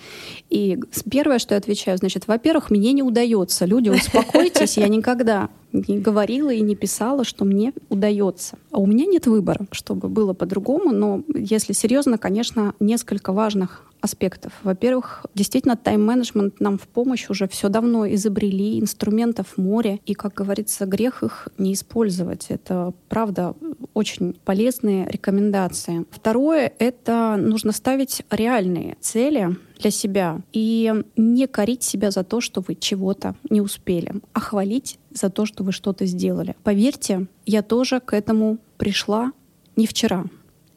[SPEAKER 1] И первое, что я отвечаю, значит, во-первых, мне не удается. Люди, успокойтесь, я никогда не говорила и не писала, что мне удается. А у меня нет выбора, чтобы было по-другому, но если серьезно, конечно, несколько важных аспектов. Во-первых, действительно, тайм-менеджмент нам в помощь уже все давно изобрели, инструментов море, и, как говорится, грех их не использовать. Это, правда, очень полезные рекомендации. Второе — это нужно ставить реальные цели для себя и не корить себя за то, что вы чего-то не успели, а хвалить за то, что вы что-то сделали. Поверьте, я тоже к этому пришла не вчера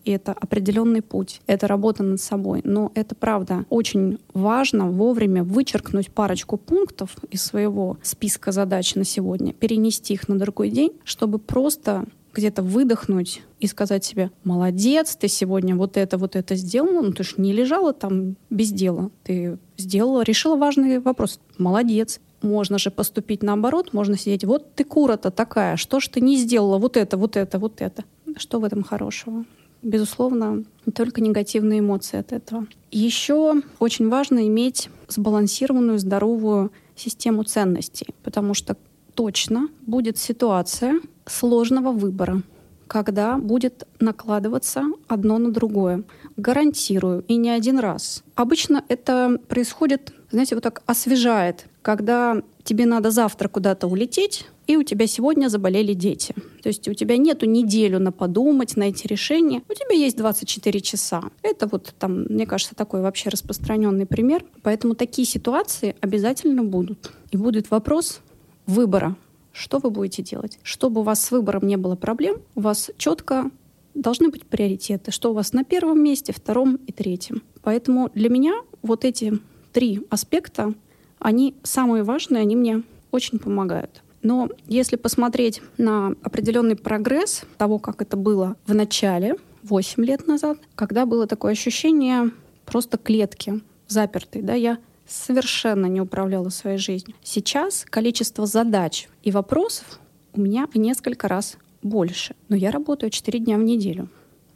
[SPEAKER 1] и это определенный путь, это работа над собой. Но это правда очень важно вовремя вычеркнуть парочку пунктов из своего списка задач на сегодня, перенести их на другой день, чтобы просто где-то выдохнуть и сказать себе, молодец, ты сегодня вот это, вот это сделала, ну ты ж не лежала там без дела, ты сделала, решила важный вопрос, молодец. Можно же поступить наоборот, можно сидеть, вот ты кура-то такая, что ж ты не сделала вот это, вот это, вот это. Что в этом хорошего? безусловно, только негативные эмоции от этого. Еще очень важно иметь сбалансированную, здоровую систему ценностей, потому что точно будет ситуация сложного выбора, когда будет накладываться одно на другое. Гарантирую, и не один раз. Обычно это происходит, знаете, вот так освежает, когда тебе надо завтра куда-то улететь, и у тебя сегодня заболели дети. То есть у тебя нету неделю на подумать, найти решение. У тебя есть 24 часа. Это вот там, мне кажется, такой вообще распространенный пример. Поэтому такие ситуации обязательно будут. И будет вопрос выбора. Что вы будете делать? Чтобы у вас с выбором не было проблем, у вас четко должны быть приоритеты, что у вас на первом месте, втором и третьем. Поэтому для меня вот эти три аспекта, они самые важные, они мне очень помогают. Но если посмотреть на определенный прогресс того, как это было в начале, 8 лет назад, когда было такое ощущение просто клетки запертой, да, я совершенно не управляла своей жизнью. Сейчас количество задач и вопросов у меня в несколько раз больше. Но я работаю 4 дня в неделю.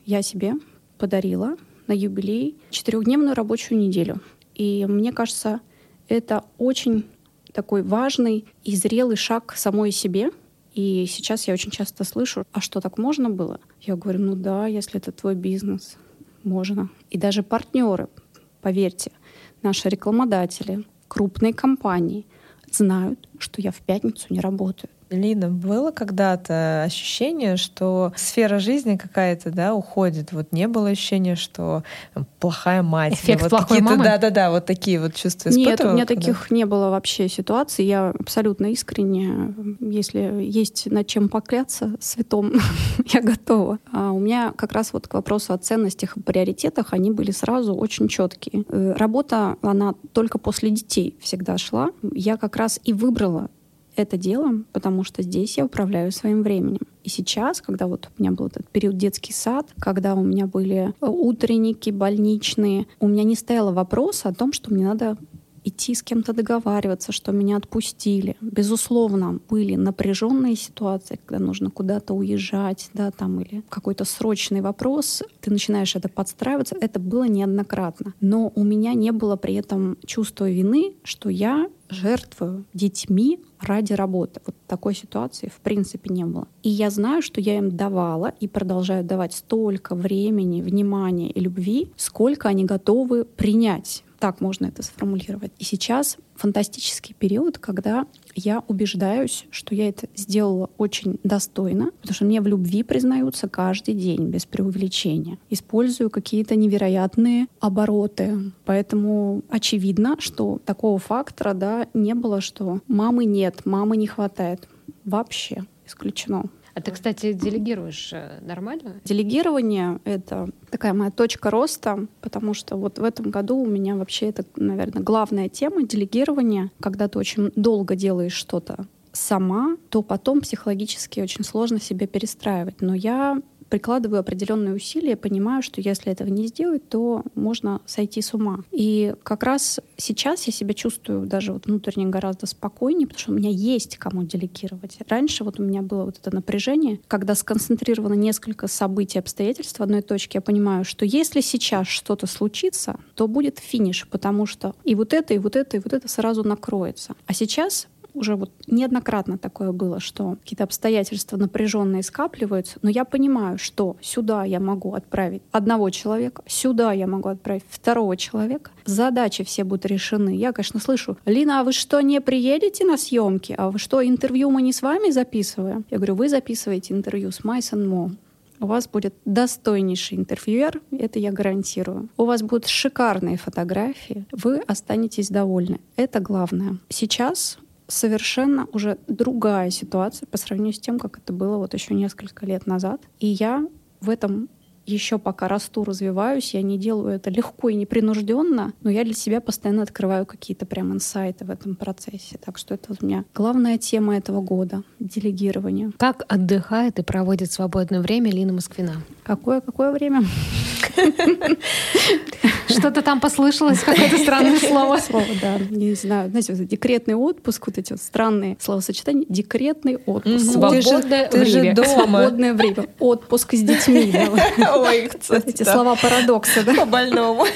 [SPEAKER 1] Я себе подарила на юбилей четырехдневную рабочую неделю. И мне кажется, это очень такой важный и зрелый шаг самой себе. И сейчас я очень часто слышу, а что так можно было? Я говорю, ну да, если это твой бизнес, можно. И даже партнеры, поверьте, наши рекламодатели, крупные компании знают, что я в пятницу не работаю.
[SPEAKER 3] Лина, было когда-то ощущение, что сфера жизни какая-то, да, уходит? Вот не было ощущения, что плохая мать.
[SPEAKER 2] Эффект
[SPEAKER 3] вот
[SPEAKER 2] плохой мамы?
[SPEAKER 3] Да-да-да, вот такие вот чувства
[SPEAKER 1] Нет, у меня
[SPEAKER 3] когда?
[SPEAKER 1] таких не было вообще ситуаций. Я абсолютно искренне, если есть над чем покляться святом, я готова. А у меня как раз вот к вопросу о ценностях и приоритетах, они были сразу очень четкие. Э, Работа, она только после детей всегда шла. Я как раз и выбрала это дело, потому что здесь я управляю своим временем. И сейчас, когда вот у меня был этот период детский сад, когда у меня были э, утренники, больничные, у меня не стояло вопроса о том, что мне надо идти с кем-то договариваться, что меня отпустили. Безусловно, были напряженные ситуации, когда нужно куда-то уезжать, да, там, или какой-то срочный вопрос, ты начинаешь это подстраиваться. Это было неоднократно. Но у меня не было при этом чувства вины, что я жертвую детьми ради работы. Вот такой ситуации в принципе не было. И я знаю, что я им давала и продолжаю давать столько времени, внимания и любви, сколько они готовы принять так можно это сформулировать. И сейчас фантастический период, когда я убеждаюсь, что я это сделала очень достойно, потому что мне в любви признаются каждый день, без преувеличения. Использую какие-то невероятные обороты. Поэтому очевидно, что такого фактора да, не было, что мамы нет, мамы не хватает. Вообще исключено.
[SPEAKER 2] А ты, кстати, делегируешь э, нормально?
[SPEAKER 1] Делегирование — это такая моя точка роста, потому что вот в этом году у меня вообще это, наверное, главная тема — делегирование. Когда ты очень долго делаешь что-то сама, то потом психологически очень сложно себя перестраивать. Но я прикладываю определенные усилия, понимаю, что если этого не сделать, то можно сойти с ума. И как раз сейчас я себя чувствую даже вот внутренне гораздо спокойнее, потому что у меня есть кому делегировать. Раньше вот у меня было вот это напряжение, когда сконцентрировано несколько событий, обстоятельств в одной точке, я понимаю, что если сейчас что-то случится, то будет финиш, потому что и вот это, и вот это, и вот это сразу накроется. А сейчас уже вот неоднократно такое было, что какие-то обстоятельства напряженные скапливаются, но я понимаю, что сюда я могу отправить одного человека, сюда я могу отправить второго человека, задачи все будут решены. Я, конечно, слышу, Лина, а вы что, не приедете на съемки? А вы что, интервью мы не с вами записываем? Я говорю, вы записываете интервью с Майсон Мо. У вас будет достойнейший интервьюер, это я гарантирую. У вас будут шикарные фотографии, вы останетесь довольны. Это главное. Сейчас совершенно уже другая ситуация по сравнению с тем, как это было вот еще несколько лет назад. И я в этом еще пока расту, развиваюсь, я не делаю это легко и непринужденно, но я для себя постоянно открываю какие-то прям инсайты в этом процессе. Так что это вот у меня главная тема этого года — делегирование.
[SPEAKER 2] Как отдыхает и проводит свободное время Лина Москвина?
[SPEAKER 1] Какое, какое время?
[SPEAKER 2] Что-то там послышалось, какое-то странное слово.
[SPEAKER 1] Слово, да. Не знаю, знаете, вот декретный отпуск, вот эти вот странные словосочетания. Декретный отпуск.
[SPEAKER 2] Свободное
[SPEAKER 3] ты же
[SPEAKER 2] время.
[SPEAKER 3] дома.
[SPEAKER 1] Свободное время. Отпуск с детьми. да.
[SPEAKER 3] Ой,
[SPEAKER 1] Эти слова парадокса, да?
[SPEAKER 3] по-больному.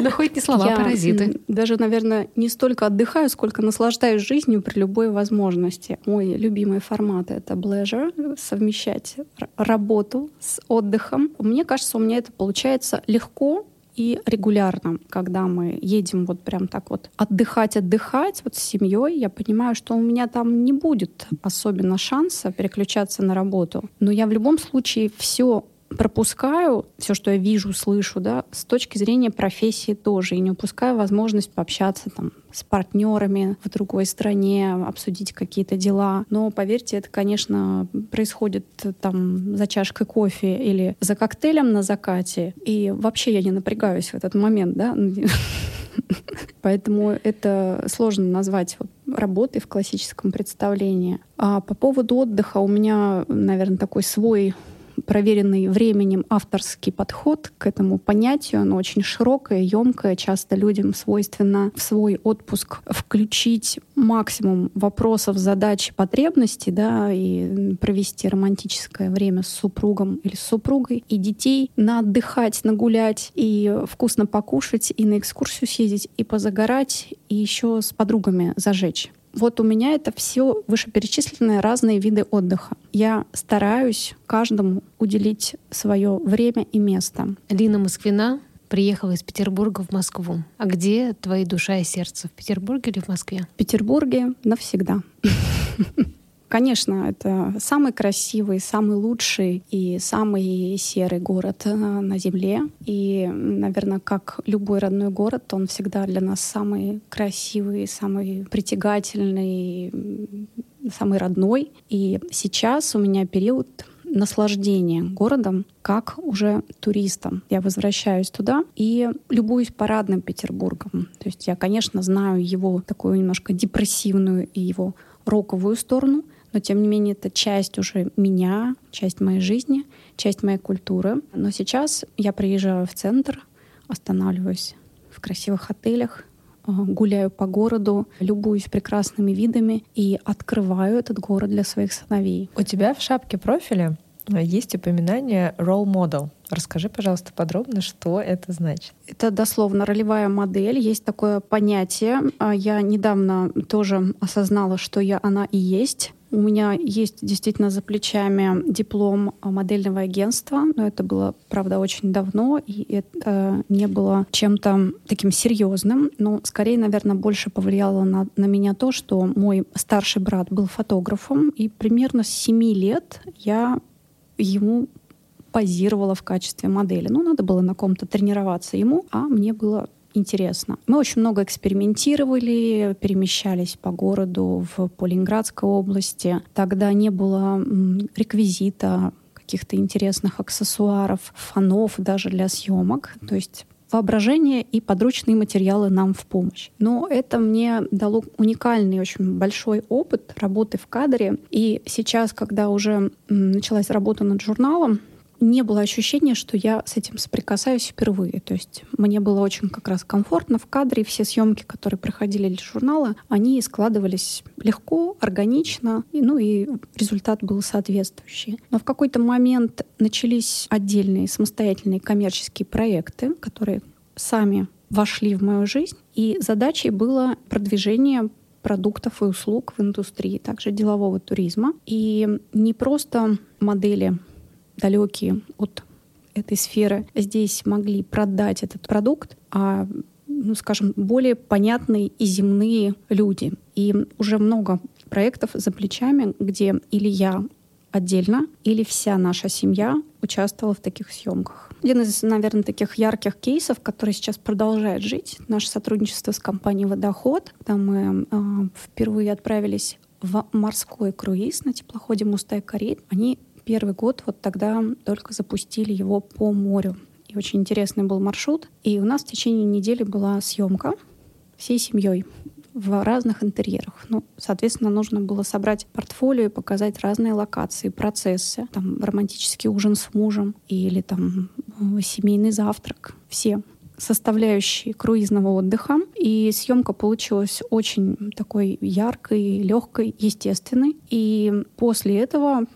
[SPEAKER 2] Да хоть не слова,
[SPEAKER 1] Я,
[SPEAKER 2] паразиты.
[SPEAKER 1] даже, наверное, не столько отдыхаю, сколько наслаждаюсь жизнью при любой возможности. Мой любимый формат — это pleasure, совмещать работу с отдыхом. Мне кажется, у меня это получается легко и регулярно, когда мы едем вот прям так вот отдыхать, отдыхать вот с семьей, я понимаю, что у меня там не будет особенно шанса переключаться на работу. Но я в любом случае все пропускаю все, что я вижу, слышу, да, с точки зрения профессии тоже, и не упускаю возможность пообщаться там с партнерами в другой стране, обсудить какие-то дела. Но поверьте, это, конечно, происходит там за чашкой кофе или за коктейлем на закате, и вообще я не напрягаюсь в этот момент, да. Поэтому это сложно назвать вот работой в классическом представлении. А по поводу отдыха у меня, наверное, такой свой проверенный временем авторский подход к этому понятию. Оно очень широкое, емкое. Часто людям свойственно в свой отпуск включить максимум вопросов, задач, потребностей, да, и провести романтическое время с супругом или с супругой, и детей на отдыхать, нагулять, и вкусно покушать, и на экскурсию съездить, и позагорать, и еще с подругами зажечь. Вот у меня это все вышеперечисленные разные виды отдыха. Я стараюсь каждому уделить свое время и место.
[SPEAKER 2] Лина Москвина приехала из Петербурга в Москву. А где твои душа и сердце? В Петербурге или в Москве?
[SPEAKER 1] В Петербурге навсегда. Конечно, это самый красивый, самый лучший и самый серый город э, на Земле. И, наверное, как любой родной город, он всегда для нас самый красивый, самый притягательный, самый родной. И сейчас у меня период наслаждения городом как уже туристом. Я возвращаюсь туда и любуюсь парадным Петербургом. То есть я, конечно, знаю его такую немножко депрессивную и его роковую сторону, но тем не менее это часть уже меня, часть моей жизни, часть моей культуры. Но сейчас я приезжаю в центр, останавливаюсь в красивых отелях, э, гуляю по городу, любуюсь прекрасными видами и открываю этот город для своих сыновей.
[SPEAKER 3] У тебя в шапке профиля э, есть упоминание role model. Расскажи, пожалуйста, подробно, что это значит.
[SPEAKER 1] Это дословно ролевая модель. Есть такое понятие. А Я недавно тоже осознала, что я она и есть. У меня есть действительно за плечами диплом модельного агентства, но это было, правда, очень давно, и это не было чем-то таким серьезным. Но скорее, наверное, больше повлияло на, на меня то, что мой старший брат был фотографом, и примерно с 7 лет я ему позировала в качестве модели. Ну, надо было на ком-то тренироваться ему, а мне было интересно. Мы очень много экспериментировали, перемещались по городу в Полинградской области. Тогда не было реквизита, каких-то интересных аксессуаров, фонов даже для съемок. То есть воображение и подручные материалы нам в помощь. Но это мне дало уникальный, очень большой опыт работы в кадре. И сейчас, когда уже началась работа над журналом, не было ощущения, что я с этим соприкасаюсь впервые. То есть мне было очень как раз комфортно в кадре. Все съемки, которые проходили для журнала, они складывались легко, органично, и, ну и результат был соответствующий. Но в какой-то момент начались отдельные самостоятельные коммерческие проекты, которые сами вошли в мою жизнь. И задачей было продвижение продуктов и услуг в индустрии, также делового туризма. И не просто модели далекие от этой сферы здесь могли продать этот продукт, а ну, скажем, более понятные и земные люди. И уже много проектов за плечами, где или я отдельно, или вся наша семья участвовала в таких съемках. Один из, наверное, таких ярких кейсов, который сейчас продолжает жить, наше сотрудничество с компанией «Водоход», когда мы э, впервые отправились в морской круиз на теплоходе «Мустай-Кари». Они первый год вот тогда только запустили его по морю. И очень интересный был маршрут. И у нас в течение недели была съемка всей семьей в разных интерьерах. Ну, соответственно, нужно было собрать портфолио и показать разные локации, процессы. Там романтический ужин с мужем или там семейный завтрак. Все составляющей круизного отдыха. И съемка получилась очень такой яркой, легкой, естественной. И после этого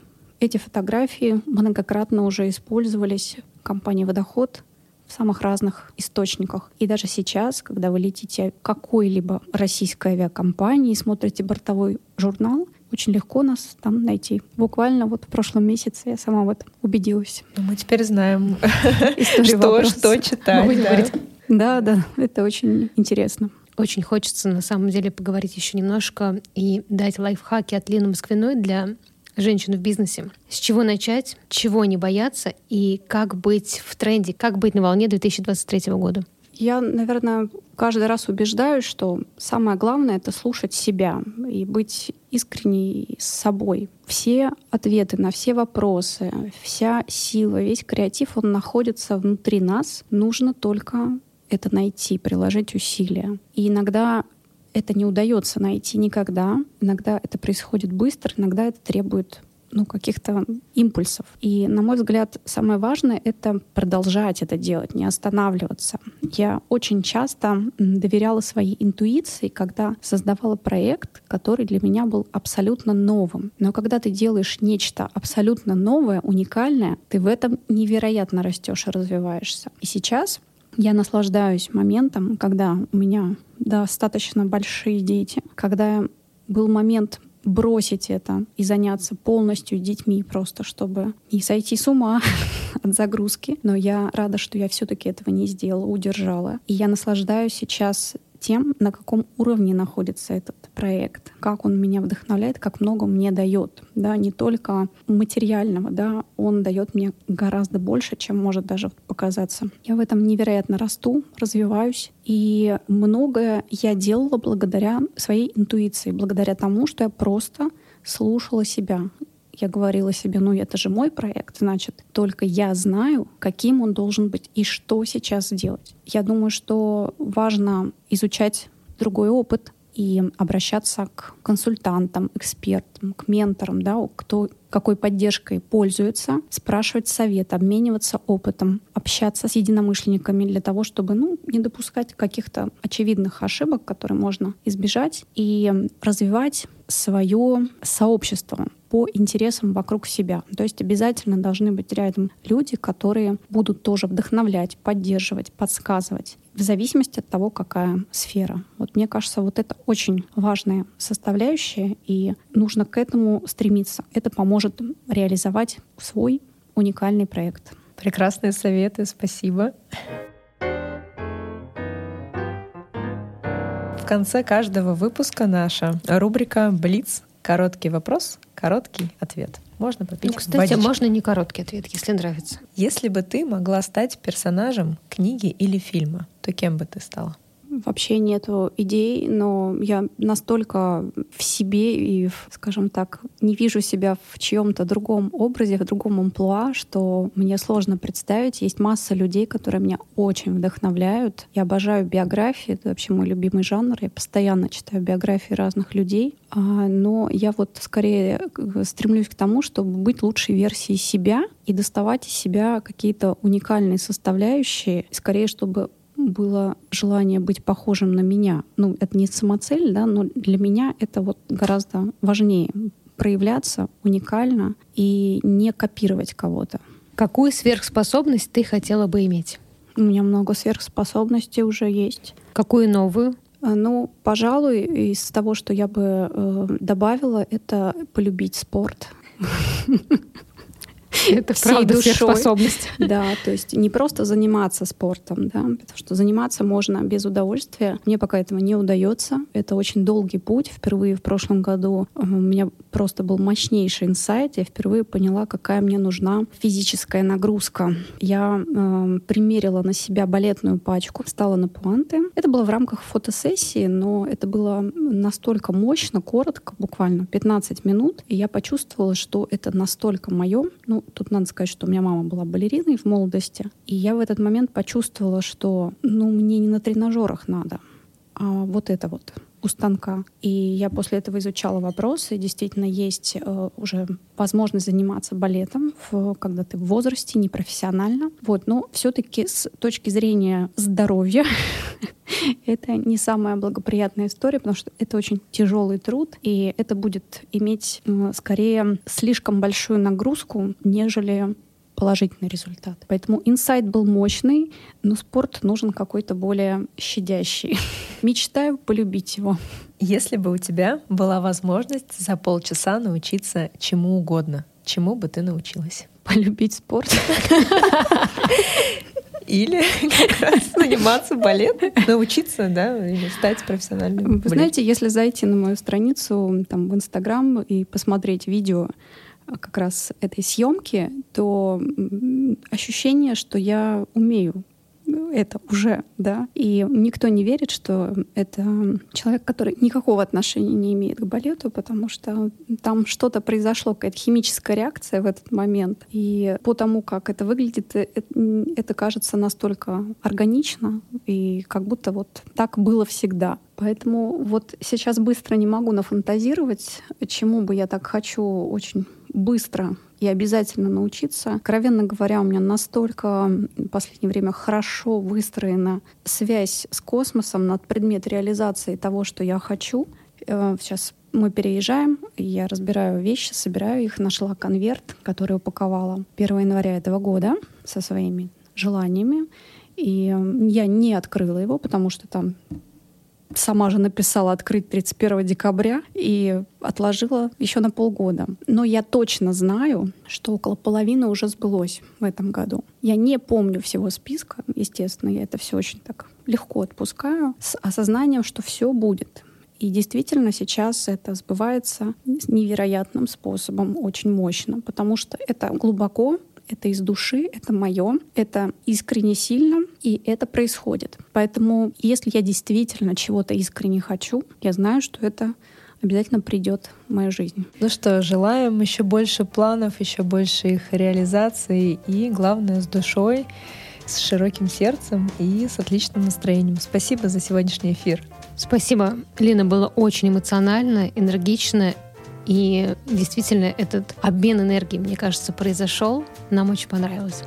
[SPEAKER 1] эти фотографии многократно уже использовались компанией «Водоход» в самых разных источниках. И даже сейчас, когда вы летите какой-либо российской авиакомпании и смотрите бортовой журнал, очень легко нас там найти. Буквально вот в прошлом месяце я сама в этом убедилась.
[SPEAKER 3] Ну, мы теперь знаем, что, что читать.
[SPEAKER 1] Да, да, это очень интересно.
[SPEAKER 2] Очень хочется на самом деле поговорить еще немножко и дать лайфхаки от Лины Москвиной для женщин в бизнесе. С чего начать, чего не бояться и как быть в тренде, как быть на волне 2023 года?
[SPEAKER 1] Я, наверное, каждый раз убеждаюсь, что самое главное — это слушать себя и быть искренней с собой. Все ответы на все вопросы, вся сила, весь креатив, он находится внутри нас. Нужно только это найти, приложить усилия. И иногда это не удается найти никогда. Иногда это происходит быстро, иногда это требует ну, каких-то импульсов. И, на мой взгляд, самое важное — это продолжать это делать, не останавливаться. Я очень часто доверяла своей интуиции, когда создавала проект, который для меня был абсолютно новым. Но когда ты делаешь нечто абсолютно новое, уникальное, ты в этом невероятно растешь и развиваешься. И сейчас я наслаждаюсь моментом, когда у меня достаточно большие дети, когда был момент бросить это и заняться полностью детьми просто, чтобы не сойти с ума от загрузки. Но я рада, что я все-таки этого не сделала, удержала. И я наслаждаюсь сейчас тем, на каком уровне находится этот проект, как он меня вдохновляет, как много мне дает, да, не только материального, да, он дает мне гораздо больше, чем может даже показаться. Я в этом невероятно расту, развиваюсь, и многое я делала благодаря своей интуиции, благодаря тому, что я просто слушала себя, я говорила себе, ну это же мой проект, значит, только я знаю, каким он должен быть и что сейчас сделать. Я думаю, что важно изучать другой опыт и обращаться к консультантам, экспертам, к менторам, да, кто какой поддержкой пользуется, спрашивать совет, обмениваться опытом, общаться с единомышленниками для того, чтобы ну, не допускать каких-то очевидных ошибок, которые можно избежать, и развивать свое сообщество по интересам вокруг себя. То есть обязательно должны быть рядом люди, которые будут тоже вдохновлять, поддерживать, подсказывать в зависимости от того, какая сфера. Вот мне кажется, вот это очень важная составляющая, и нужно к этому стремиться. Это поможет реализовать свой уникальный проект.
[SPEAKER 3] Прекрасные советы, спасибо. В конце каждого выпуска наша рубрика «Блиц». Короткий вопрос, короткий ответ. Можно попить
[SPEAKER 2] Ну, кстати, водички. можно не короткий ответ, если нравится.
[SPEAKER 3] Если бы ты могла стать персонажем книги или фильма, то кем бы ты стала?
[SPEAKER 1] Вообще нету идей, но я настолько в себе и, скажем так, не вижу себя в чьем-то другом образе, в другом амплуа, что мне сложно представить. Есть масса людей, которые меня очень вдохновляют. Я обожаю биографии, это вообще мой любимый жанр. Я постоянно читаю биографии разных людей. А, но я вот скорее стремлюсь к тому, чтобы быть лучшей версией себя и доставать из себя какие-то уникальные составляющие, скорее, чтобы было желание быть похожим на меня. Ну, это не самоцель, да, но для меня это вот гораздо важнее проявляться уникально и не копировать кого-то.
[SPEAKER 2] Какую сверхспособность ты хотела бы иметь?
[SPEAKER 1] У меня много сверхспособностей уже есть.
[SPEAKER 2] Какую новую?
[SPEAKER 1] А, ну, пожалуй, из того, что я бы э, добавила, это полюбить спорт.
[SPEAKER 2] Это правда душой. сверхспособность.
[SPEAKER 1] Да, то есть не просто заниматься спортом, да, потому что заниматься можно без удовольствия. Мне пока этого не удается. Это очень долгий путь. Впервые в прошлом году э, у меня просто был мощнейший инсайт. Я впервые поняла, какая мне нужна физическая нагрузка. Я э, примерила на себя балетную пачку, встала на пуанты. Это было в рамках фотосессии, но это было настолько мощно, коротко, буквально 15 минут. И я почувствовала, что это настолько мое. Ну, тут надо сказать, что у меня мама была балериной в молодости. И я в этот момент почувствовала, что ну, мне не на тренажерах надо, а вот это вот. У станка. И я после этого изучала вопросы. Действительно, есть э, уже возможность заниматься балетом, в, когда ты в возрасте, непрофессионально. Вот, но все-таки с точки зрения здоровья это не самая благоприятная история, потому что это очень тяжелый труд, и это будет иметь скорее слишком большую нагрузку, нежели положительный результат. Поэтому инсайт был мощный, но спорт нужен какой-то более щадящий. Мечтаю полюбить его.
[SPEAKER 3] Если бы у тебя была возможность за полчаса научиться чему угодно, чему бы ты научилась?
[SPEAKER 1] Полюбить спорт.
[SPEAKER 3] Или как раз заниматься балетом, научиться, да, или стать профессиональным.
[SPEAKER 1] Вы знаете, если зайти на мою страницу там, в Инстаграм и посмотреть видео как раз этой съемки, то ощущение, что я умею это уже, да, и никто не верит, что это человек, который никакого отношения не имеет к балету, потому что там что-то произошло, какая-то химическая реакция в этот момент, и по тому, как это выглядит, это, это кажется настолько органично, и как будто вот так было всегда. Поэтому вот сейчас быстро не могу нафантазировать, чему бы я так хочу очень быстро и обязательно научиться. Откровенно говоря, у меня настолько в последнее время хорошо выстроена связь с космосом над предмет реализации того, что я хочу. Э, сейчас мы переезжаем, я разбираю вещи, собираю их, нашла конверт, который упаковала 1 января этого года со своими желаниями. И я не открыла его, потому что там сама же написала открыть 31 декабря и отложила еще на полгода. Но я точно знаю, что около половины уже сбылось в этом году. Я не помню всего списка, естественно, я это все очень так легко отпускаю, с осознанием, что все будет. И действительно сейчас это сбывается невероятным способом, очень мощно, потому что это глубоко это из души, это мое, это искренне сильно, и это происходит. Поэтому, если я действительно чего-то искренне хочу, я знаю, что это обязательно придет в мою жизнь.
[SPEAKER 3] Ну что, желаем еще больше планов, еще больше их реализации и, главное, с душой, с широким сердцем и с отличным настроением. Спасибо за сегодняшний эфир.
[SPEAKER 2] Спасибо. Лина, было очень эмоционально, энергично и действительно этот обмен энергией, мне кажется, произошел. Нам очень понравилось.